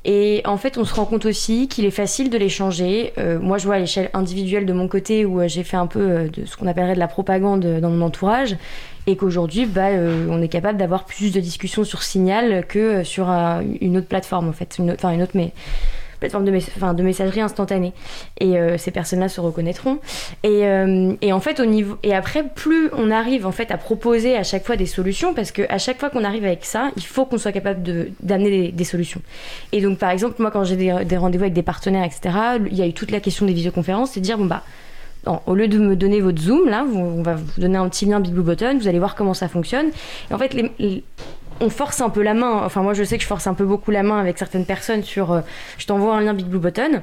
K: Et en fait, on se rend compte aussi qu'il est facile de les changer. Euh, moi, je vois à l'échelle individuelle de mon côté où euh, j'ai fait un peu euh, de ce qu'on appellerait de la propagande dans mon entourage, et qu'aujourd'hui, bah, on est capable d'avoir plus de discussions sur Signal que sur une autre plateforme, en fait, enfin une autre, mais plateforme de, de messagerie instantanée. Et euh, ces personnes-là se reconnaîtront. Et, euh, et en fait, au niveau et après, plus on arrive en fait à proposer à chaque fois des solutions, parce que à chaque fois qu'on arrive avec ça, il faut qu'on soit capable de- d'amener des, des solutions. Et donc, par exemple, moi, quand j'ai des, rendez-vous avec des partenaires, etc., il y a eu toute la question des visioconférences, c'est de dire bon bah au lieu de me donner votre Zoom, là, on va vous donner un petit lien Big Blue Button, vous allez voir comment ça fonctionne. En fait, les- on force un peu la main. Enfin, moi, je sais que je force un peu beaucoup la main avec certaines personnes sur euh, je t'envoie un lien Big Blue Button.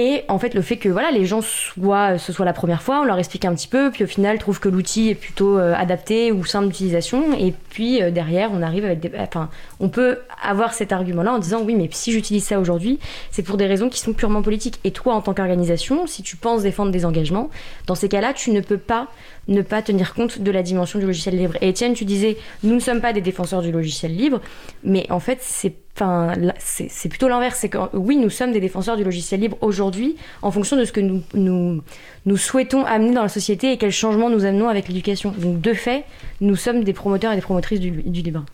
K: Et en fait, le fait que voilà, les gens soient, ce soit la première fois, on leur explique un petit peu, puis au final, trouvent que l'outil est plutôt euh, adapté ou simple d'utilisation. Et puis euh, derrière, on arrive avec des. Enfin, on peut avoir cet argument-là en disant oui, mais si j'utilise ça aujourd'hui, c'est pour des raisons qui sont purement politiques. Et toi, en tant qu'organisation, si tu penses défendre des engagements, dans ces cas-là, tu ne peux pas ne pas tenir compte de la dimension du logiciel libre. Et Étienne, tu disais, nous ne sommes pas des défenseurs du logiciel libre, mais en fait, c'est enfin, c'est plutôt l'inverse. C'est que oui, nous sommes des défenseurs du logiciel libre aujourd'hui, en fonction de ce que nous souhaitons amener dans la société et quels changements nous amenons avec l'éducation. Donc, de fait, nous sommes des promoteurs et des promotrices du, du libre.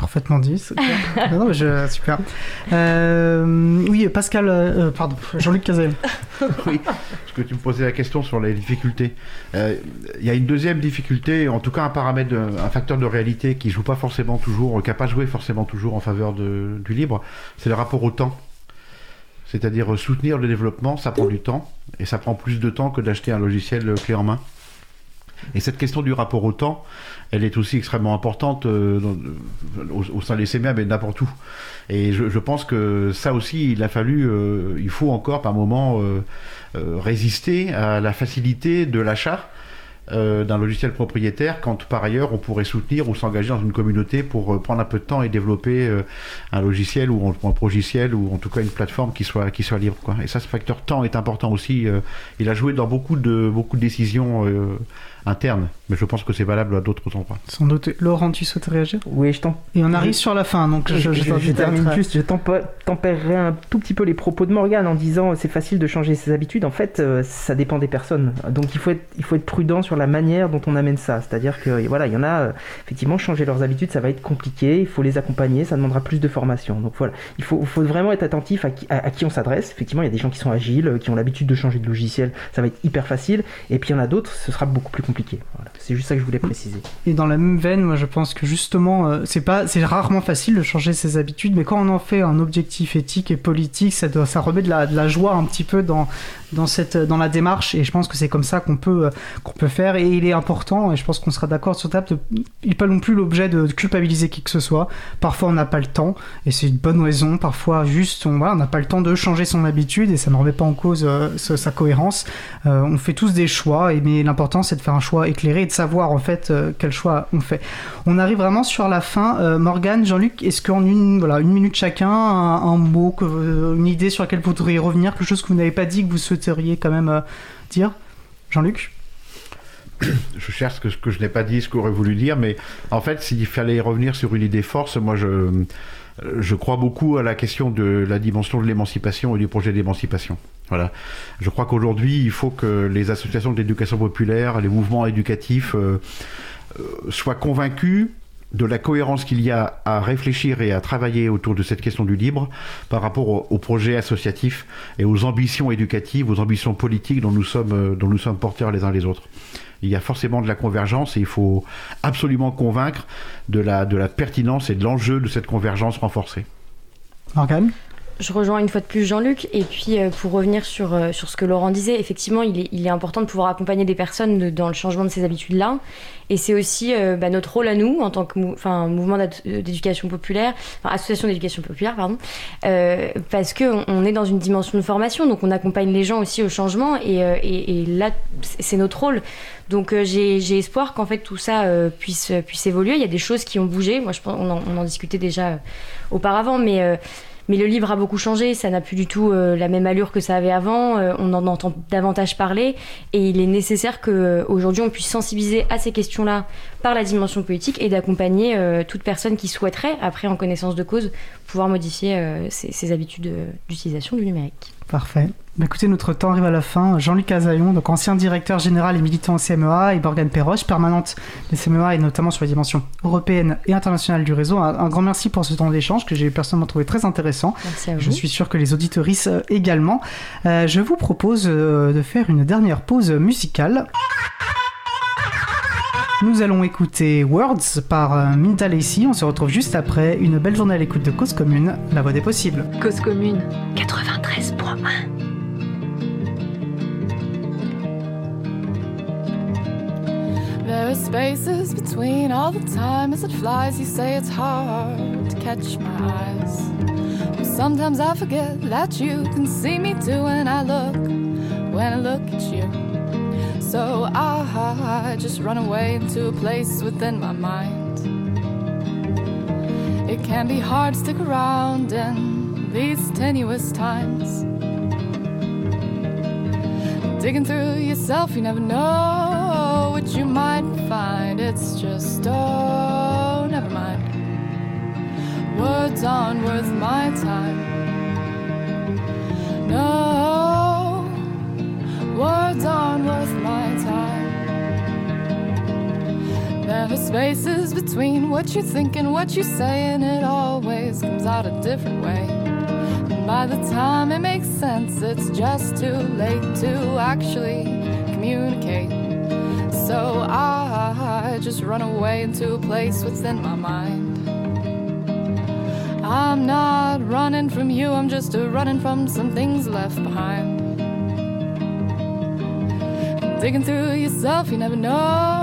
C: Parfaitement dit. c'est clair. non, mais je- super. Euh, oui, Pascal, euh, pardon, Jean-Luc Cazel.
J: oui, parce que tu me posais la question sur les difficultés. Euh, Il y a une deuxième difficulté, en tout cas un paramètre, de- un facteur de réalité qui joue pas forcément toujours, qui n'a pas joué forcément toujours en faveur de- du libre, c'est le rapport au temps. C'est-à-dire euh, soutenir le développement, ça prend du temps, et ça prend plus de temps que d'acheter un logiciel euh, clé en main. Et cette question du rapport au temps, elle est aussi extrêmement importante euh, dans- au, sein des CMA, mais n'importe où. Et je, je pense que ça aussi, il a fallu, euh, il faut encore par moment euh, euh, résister à la facilité de l'achat euh, d'un logiciel propriétaire quand par ailleurs on pourrait soutenir ou s'engager dans une communauté pour euh, prendre un peu de temps et développer euh, un logiciel ou un, progiciel ou en tout cas une plateforme qui soit qui soit libre quoi. Et ça ce facteur temps est important aussi euh, il a joué dans beaucoup de beaucoup de décisions euh, internes mais je pense que c'est valable à d'autres endroits.
C: Sans doute. Laurent, tu souhaites réagir?
L: Oui, je t'en.
C: Et on arrive
L: je-
C: sur la fin, donc je,
L: termine
C: être-
L: juste, je tempérerai un tout petit peu les propos de Morgane en disant c'est facile de changer ses habitudes. En fait, euh, ça dépend des personnes. Donc il faut être, il faut être prudent sur la manière dont on amène ça. C'est-à-dire que voilà, il y en a euh, effectivement changer leurs habitudes, ça va être compliqué. Il faut les accompagner, ça demandera plus de formation. Donc voilà, il faut, faut vraiment être attentif à qui, à, à qui on s'adresse. Effectivement, il y a des gens qui sont agiles, euh, qui ont l'habitude de changer de logiciel, ça va être hyper facile. Et puis il y en a d'autres, ce sera beaucoup plus compliqué. C'est juste ça que je voulais préciser.
C: Et dans la même veine, moi je pense que justement, euh, c'est rarement facile de changer ses habitudes, mais quand on en fait un objectif éthique et politique, ça, doit, ça remet de la, de la joie un petit peu dans, dans, cette, dans la démarche, et je pense que c'est comme ça qu'on peut, euh, qu'on peut faire, et il est important, et je pense qu'on sera d'accord sur table, il n'est pas non plus l'objet de culpabiliser qui que ce soit. Parfois on n'a pas le temps, et c'est une bonne raison, parfois juste on voilà, n'a pas le temps de changer son habitude, et ça ne remet pas en cause euh, sa cohérence. On fait tous des choix, et, mais l'important c'est de faire un choix éclairé et de savoir en fait euh, quel choix on fait. On arrive vraiment sur la fin. Euh, Morgane, Jean-Luc, est-ce qu'en une, voilà, une minute chacun, un, un mot, une idée sur laquelle vous voudriez revenir, quelque chose que vous n'avez pas dit, que vous souhaiteriez quand même euh, dire? Jean-Luc?
J: Je cherche ce que, ce que je n'ai pas dit, ce qu'aurait voulu dire, mais en fait, s'il fallait revenir sur une idée force, moi, je, je crois beaucoup à la question de la dimension de l'émancipation et du projet d'émancipation. Voilà. Je crois qu'aujourd'hui, il faut que les associations d'éducation populaire, les mouvements éducatifs euh, euh, soient convaincus de la cohérence qu'il y a à réfléchir et à travailler autour de cette question du libre par rapport aux au projets associatifs et aux ambitions éducatives, aux ambitions politiques dont nous sommes, euh, dont nous sommes porteurs les uns les autres. Il y a forcément de la convergence et il faut absolument convaincre de la, de la pertinence et de l'enjeu de cette convergence renforcée.
C: Morgane?
K: Je rejoins une fois de plus Jean-Luc. Et puis, euh, pour revenir sur, euh, sur ce que Laurent disait, effectivement, il est, il est important de pouvoir accompagner des personnes dans le changement de ces habitudes-là. Et c'est aussi euh, bah, notre rôle à nous, en tant que mouvement d'éducation populaire, association d'éducation populaire, pardon, parce qu'on on est dans une dimension de formation, donc on accompagne les gens aussi au changement. Et, et, là, c'est notre rôle. Donc j'ai espoir qu'en fait tout ça puisse, puisse évoluer. Il y a des choses qui ont bougé. Moi, je pense, on, en, on en discutait déjà auparavant, mais mais le livre a beaucoup changé, ça n'a plus du tout euh, la même allure que ça avait avant, euh, on en entend davantage parler et il est nécessaire qu'aujourd'hui on puisse sensibiliser à ces questions-là par la dimension politique et d'accompagner euh, toute personne qui souhaiterait, après en connaissance de cause, pouvoir modifier euh, ses, habitudes euh, d'utilisation du numérique.
C: Parfait. Bah, écoutez, notre temps arrive à la fin. Jean-Luc Azaillon, donc ancien directeur général et militant au CMEA, et Morgane Perroche, permanente des CMEA et notamment sur les dimensions européennes et internationales du réseau. Un, un grand merci pour ce temps d'échange que j'ai personnellement trouvé très intéressant.
K: Merci à vous.
C: Je suis sûr que les auditoristes euh, également. Euh, je vous propose euh, de faire une dernière pause musicale. Nous allons écouter Words par euh, Minta Lacey. On se retrouve juste après une belle journée à l'écoute de Cause Commune, la voix des possibles.
E: Cause commune 93.1.
N: There are spaces between all the time as it flies. You say it's hard to catch my eyes. Well, sometimes I forget that you can see me too when I look, when I look at you. So I just run away into a place within my mind. It can be hard to stick around in these tenuous times. Digging through yourself, you never know what you might find. It's just, oh, never mind. Words aren't worth my time. No, words aren't There spaces between what you think and what you say, and it always comes out a different way. And by the time it makes sense, it's just too late to actually communicate. So I just run away into a place within my mind. I'm not running from you, I'm just running from some things left behind. Digging through yourself, you never know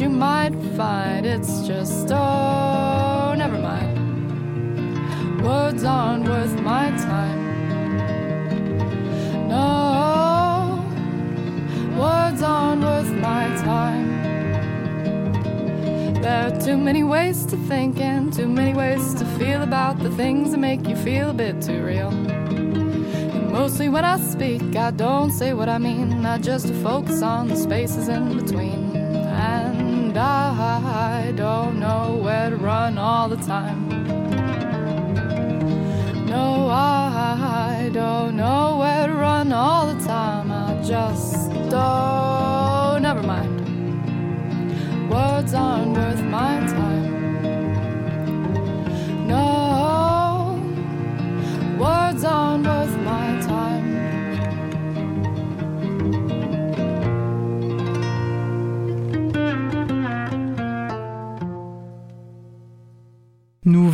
N: you might find. It's just, oh, never mind. Words aren't worth my time. No, words aren't worth my time. There are too many ways to think and too many ways to feel about the things that make you feel a bit too real. Mostly when I speak, I don't say what I mean, I just focus on the spaces in between. And I don't know where to run all the time. No, I don't know where to run all the time. I just don't. Never mind. Words aren't worth my time. No,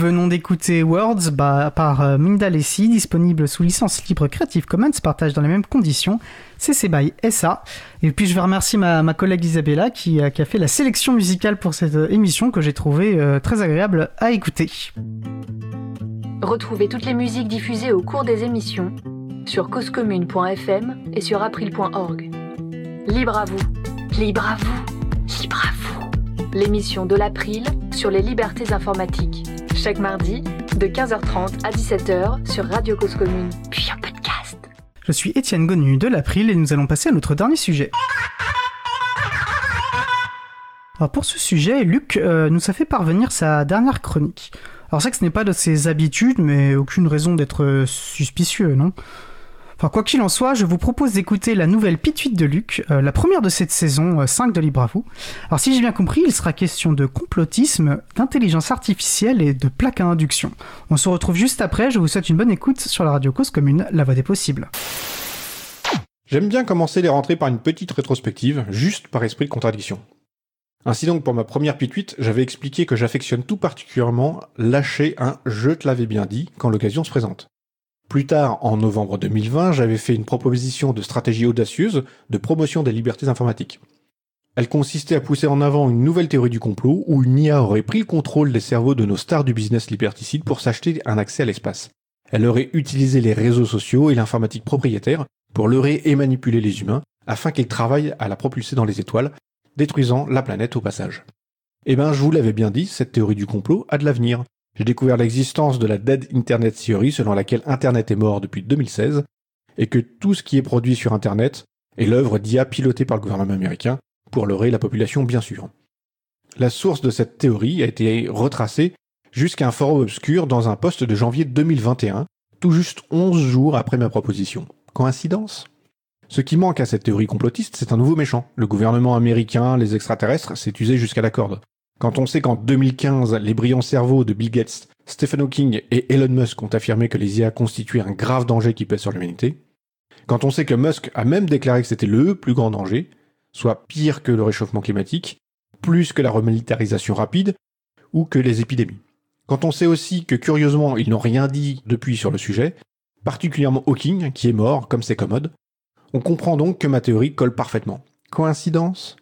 C: venons d'écouter Words bah, par euh, Minda Lessi, disponible sous licence libre Creative Commons, partage dans les mêmes conditions. CC by SA. Et puis je vais remercier ma, collègue Isabella qui, a- qui a fait la sélection musicale pour cette euh, émission que j'ai trouvée euh, très agréable à écouter.
E: Retrouvez toutes les musiques diffusées au cours des émissions sur causecommune.fm et sur april.org. Libre à vous, libre à vous, libre à vous. L'émission de l'April sur les libertés informatiques. Chaque mardi, de 15h30 à 17h sur Radio Cause Commune, puis en podcast.
C: Je suis Étienne Gonu de l'April et nous allons passer à notre dernier sujet. Alors pour ce sujet, Luc euh, nous a fait parvenir sa dernière chronique. Alors c'est que ce n'est pas de ses habitudes, mais aucune raison d'être euh, suspicieux, non? Enfin, quoi qu'il en soit, je vous propose d'écouter la nouvelle Pituite de Luc, euh, la première de cette saison euh, 5 de Libre à vous. Alors si j'ai bien compris, il sera question de complotisme, d'intelligence artificielle et de plaques à induction. On se retrouve juste après, je vous souhaite une bonne écoute sur la radio cause commune, la voix des possibles.
O: J'aime bien commencer les rentrées par une petite rétrospective, juste par esprit de contradiction. Ainsi donc, pour ma première pituite, j'avais expliqué que j'affectionne tout particulièrement lâcher un je te l'avais bien dit quand l'occasion se présente. Plus tard, en novembre 2020, j'avais fait une proposition de stratégie audacieuse de promotion des libertés informatiques. Elle consistait à pousser en avant une nouvelle théorie du complot où une IA aurait pris le contrôle des cerveaux de nos stars du business liberticide pour s'acheter un accès à l'espace. Elle aurait utilisé les réseaux sociaux et l'informatique propriétaire pour leurrer et manipuler les humains afin qu'ils travaillent à la propulser dans les étoiles, détruisant la planète au passage. Eh ben, je vous l'avais bien dit, cette théorie du complot a de l'avenir. J'ai découvert l'existence de la Dead Internet Theory selon laquelle Internet est mort depuis 2016 et que tout ce qui est produit sur Internet est l'œuvre d'IA pilotée par le gouvernement américain pour leurrer la population bien sûr. La source de cette théorie a été retracée jusqu'à un forum obscur dans un poste de janvier 2021, tout juste 11 jours après ma proposition. Coïncidence? Ce qui manque à cette théorie complotiste, c'est un nouveau méchant. Le gouvernement américain, les extraterrestres, s'est usé jusqu'à la corde. Quand on sait qu'en 2015, les brillants cerveaux de Bill Gates, Stephen Hawking et Elon Musk ont affirmé que les IA constituaient un grave danger qui pèse sur l'humanité, quand on sait que Musk a même déclaré que c'était le plus grand danger, soit pire que le réchauffement climatique, plus que la remilitarisation rapide, ou que les épidémies. Quand on sait aussi que curieusement ils n'ont rien dit depuis sur le sujet, particulièrement Hawking, qui est mort, comme c'est commode, on comprend donc que ma théorie colle parfaitement. Coïncidence?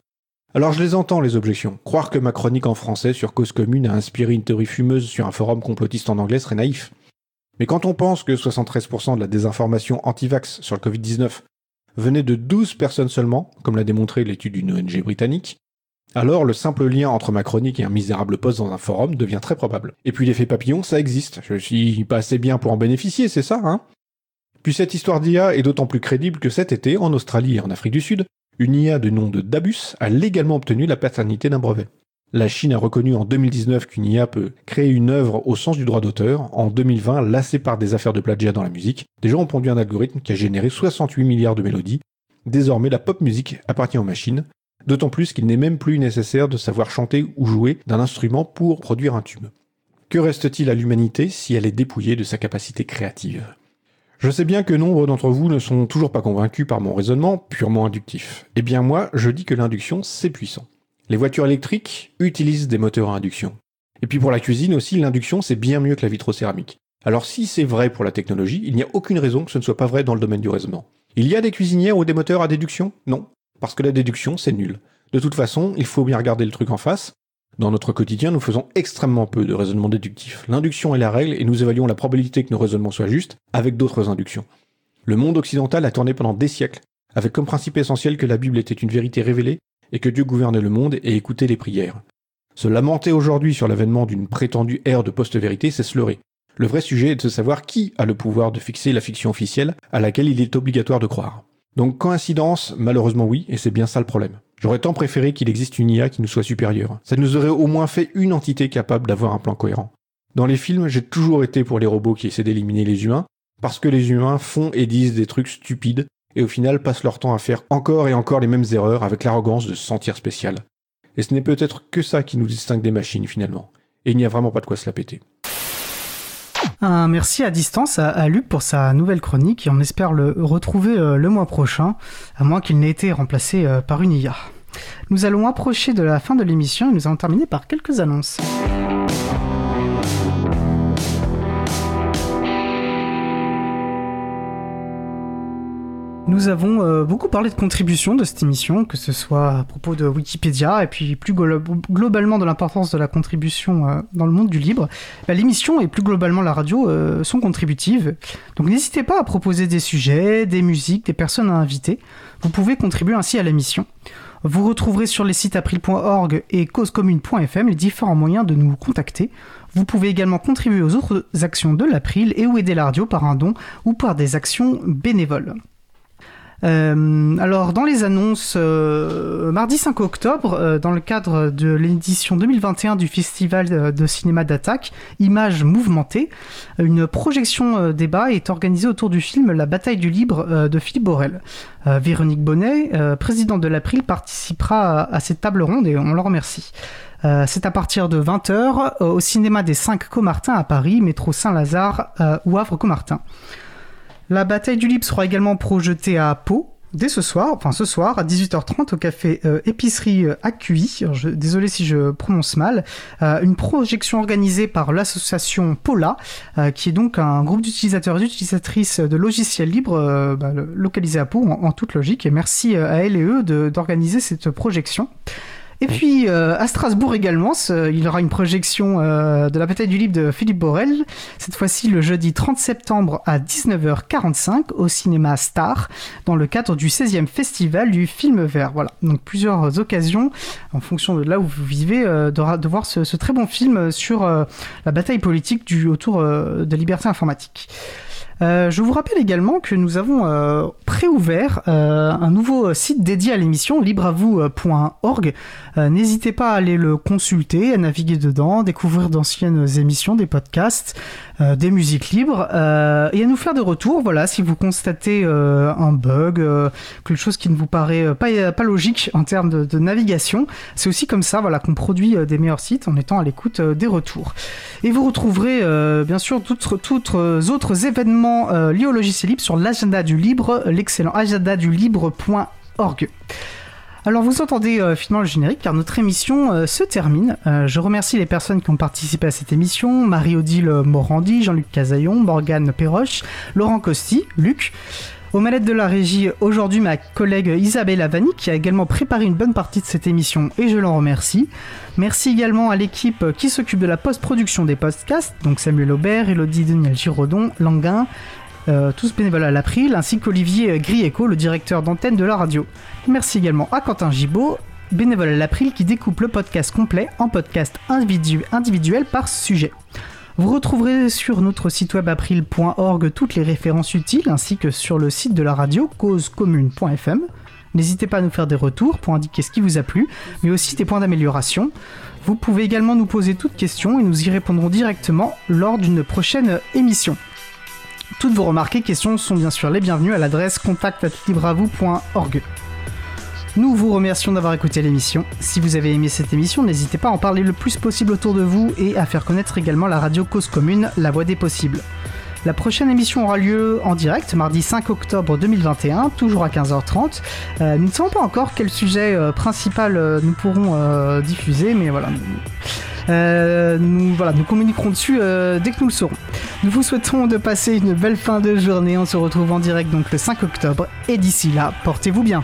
O: Alors je les entends, les objections. Croire que ma chronique en français sur Cause Commune a inspiré une théorie fumeuse sur un forum complotiste en anglais serait naïf. Mais quand on pense que 73% de la désinformation anti-vax sur le Covid-19 venait de 12 personnes seulement, comme l'a démontré l'étude d'une ONG britannique, alors le simple lien entre ma chronique et un misérable poste dans un forum devient très probable. Et puis l'effet papillon, ça existe. Je suis pas assez bien pour en bénéficier, c'est ça, hein? Puis cette histoire d'IA est d'autant plus crédible que cet été, en Australie et en Afrique du Sud, une IA de nom de Dabus a légalement obtenu la paternité d'un brevet. La Chine a reconnu en 2019 qu'une IA peut créer une œuvre au sens du droit d'auteur. En 2020, lassé par des affaires de plagiat dans la musique, des gens ont pondu un algorithme qui a généré 68 milliards de mélodies. Désormais, la pop musique appartient aux machines, d'autant plus qu'il n'est même plus nécessaire de savoir chanter ou jouer d'un instrument pour produire un tube. Que reste-t-il à l'humanité si elle est dépouillée de sa capacité créative? Je sais bien que nombre d'entre vous ne sont toujours pas convaincus par mon raisonnement purement inductif. Eh bien moi, je dis que l'induction, c'est puissant. Les voitures électriques utilisent des moteurs à induction. Et puis pour la cuisine aussi, l'induction, c'est bien mieux que la vitrocéramique. Alors si c'est vrai pour la technologie, il n'y a aucune raison que ce ne soit pas vrai dans le domaine du raisonnement. Il y a des cuisinières ou des moteurs à déduction? Non. Parce que la déduction, c'est nul. De toute façon, il faut bien regarder le truc en face. Dans notre quotidien, nous faisons extrêmement peu de raisonnement déductif. L'induction est la règle et nous évaluons la probabilité que nos raisonnements soient justes avec d'autres inductions. Le monde occidental a tourné pendant des siècles, avec comme principe essentiel que la Bible était une vérité révélée et que Dieu gouvernait le monde et écoutait les prières. Se lamenter aujourd'hui sur l'avènement d'une prétendue ère de post-vérité, c'est se leurrer. Le vrai sujet est de savoir qui a le pouvoir de fixer la fiction officielle à laquelle il est obligatoire de croire. Donc coïncidence, malheureusement oui, et c'est bien ça le problème. J'aurais tant préféré qu'il existe une IA qui nous soit supérieure. Ça nous aurait au moins fait une entité capable d'avoir un plan cohérent. Dans les films, j'ai toujours été pour les robots qui essaient d'éliminer les humains, parce que les humains font et disent des trucs stupides, et au final passent leur temps à faire encore et encore les mêmes erreurs avec l'arrogance de se sentir spécial. Et ce n'est peut-être que ça qui nous distingue des machines finalement. Et il n'y a vraiment pas de quoi se la péter.
C: Un merci à distance à, Luc pour sa nouvelle chronique et on espère le retrouver euh, le mois prochain, à moins qu'il n'ait été remplacé euh, par une IA. Nous allons approcher de la fin de l'émission et nous allons terminer par quelques annonces. Nous avons euh, beaucoup parlé de contributions de cette émission, que ce soit à propos de Wikipédia et puis plus glo- globalement de l'importance de la contribution euh, dans le monde du libre. Bah, L'émission et plus globalement la radio euh, sont contributives, donc n'hésitez pas à proposer des sujets, des musiques, des personnes à inviter. Vous pouvez contribuer ainsi à l'émission. Vous retrouverez sur les sites april.org et causecommune.fm les différents moyens de nous contacter. Vous pouvez également contribuer aux autres actions de l'April et ou aider la radio par un don ou par des actions bénévoles. Euh, alors, dans les annonces, euh, mardi 5 octobre, euh, dans le cadre de l'édition 2021 du Festival de cinéma d'Attaque, Images mouvementées, une projection débat est organisée autour du film La bataille du libre de Philippe Borel. Véronique Bonnet, présidente de l'April, participera à, cette table ronde et on la remercie. c'est à partir de 20h au cinéma des 5 Comartins à Paris, métro Saint-Lazare ou Havre-Comartin. La bataille du Libre sera également projetée à Pau dès ce soir, enfin ce soir à 18h30 au café euh, épicerie euh, désolé si je prononce mal. Euh, une projection organisée par l'association Pola, qui est donc un groupe d'utilisateurs et d'utilisatrices de logiciels libres bah, localisé à Pau en, toute logique. Et merci à elle et eux d'organiser cette projection. Et puis euh, à Strasbourg également, il y aura une projection euh, de la bataille du livre de Philippe Borel, cette fois-ci le jeudi 30 septembre à 19h45 au cinéma Star, dans le cadre du 16e festival du film vert. Voilà, donc plusieurs occasions, en fonction de là où vous vivez, euh, de, voir ce, très bon film sur la bataille politique du, autour de liberté informatique. Euh, je vous rappelle également que nous avons euh, préouvert euh, un nouveau site dédié à l'émission, libreavou.org. N'hésitez pas à aller le consulter, à naviguer dedans, découvrir d'anciennes émissions, des podcasts, des musiques libres et à nous faire des retours. Voilà, si vous constatez un bug, quelque chose qui ne vous paraît pas, pas logique en termes de, de navigation, c'est aussi comme ça voilà, qu'on produit des meilleurs sites en étant à l'écoute des retours. Et vous retrouverez bien sûr toutes autres événements euh, lié au logiciel libre sur l'agenda du libre, l'excellent agenda du libre.org. Alors vous entendez euh, finalement le générique car notre émission euh, se termine. je remercie les personnes qui ont participé à cette émission, Marie-Odile Morandi, Jean-Luc Casaillon, Morgane Perroche, Laurent Costi, Luc. Aux manettes de la régie, aujourd'hui ma collègue Isabelle Avani qui a également préparé une bonne partie de cette émission et je l'en remercie. Merci également à l'équipe qui s'occupe de la post-production des podcasts, donc Samuel Aubert, Elodie Daniel Giraudon, Languin, euh, tous bénévoles à l'April, ainsi qu'Olivier Grieco, le directeur d'antenne de la radio. Merci également à Quentin Gibaud, bénévole à l'April qui découpe le podcast complet en podcast individuel par sujet. Vous retrouverez sur notre site web april.org toutes les références utiles ainsi que sur le site de la radio causecommune.fm. N'hésitez pas à nous faire des retours pour indiquer ce qui vous a plu, mais aussi des points d'amélioration. Vous pouvez également nous poser toutes questions et nous y répondrons directement lors d'une prochaine émission. Toutes vos remarques et questions sont bien sûr les bienvenues à l'adresse contact.libravou.org. Nous vous remercions d'avoir écouté l'émission. Si vous avez aimé cette émission, n'hésitez pas à en parler le plus possible autour de vous et à faire connaître également la radio Cause Commune, la voix des possibles. La prochaine émission aura lieu en direct mardi 5 octobre 2021, toujours à 15h30. Euh, nous ne savons pas encore quel sujet euh, principal euh, nous pourrons diffuser, mais voilà. nous, voilà, nous communiquerons dessus dès que nous le saurons. Nous vous souhaitons de passer une belle fin de journée. On se retrouve en direct donc le 5 octobre. Et d'ici là, portez-vous bien.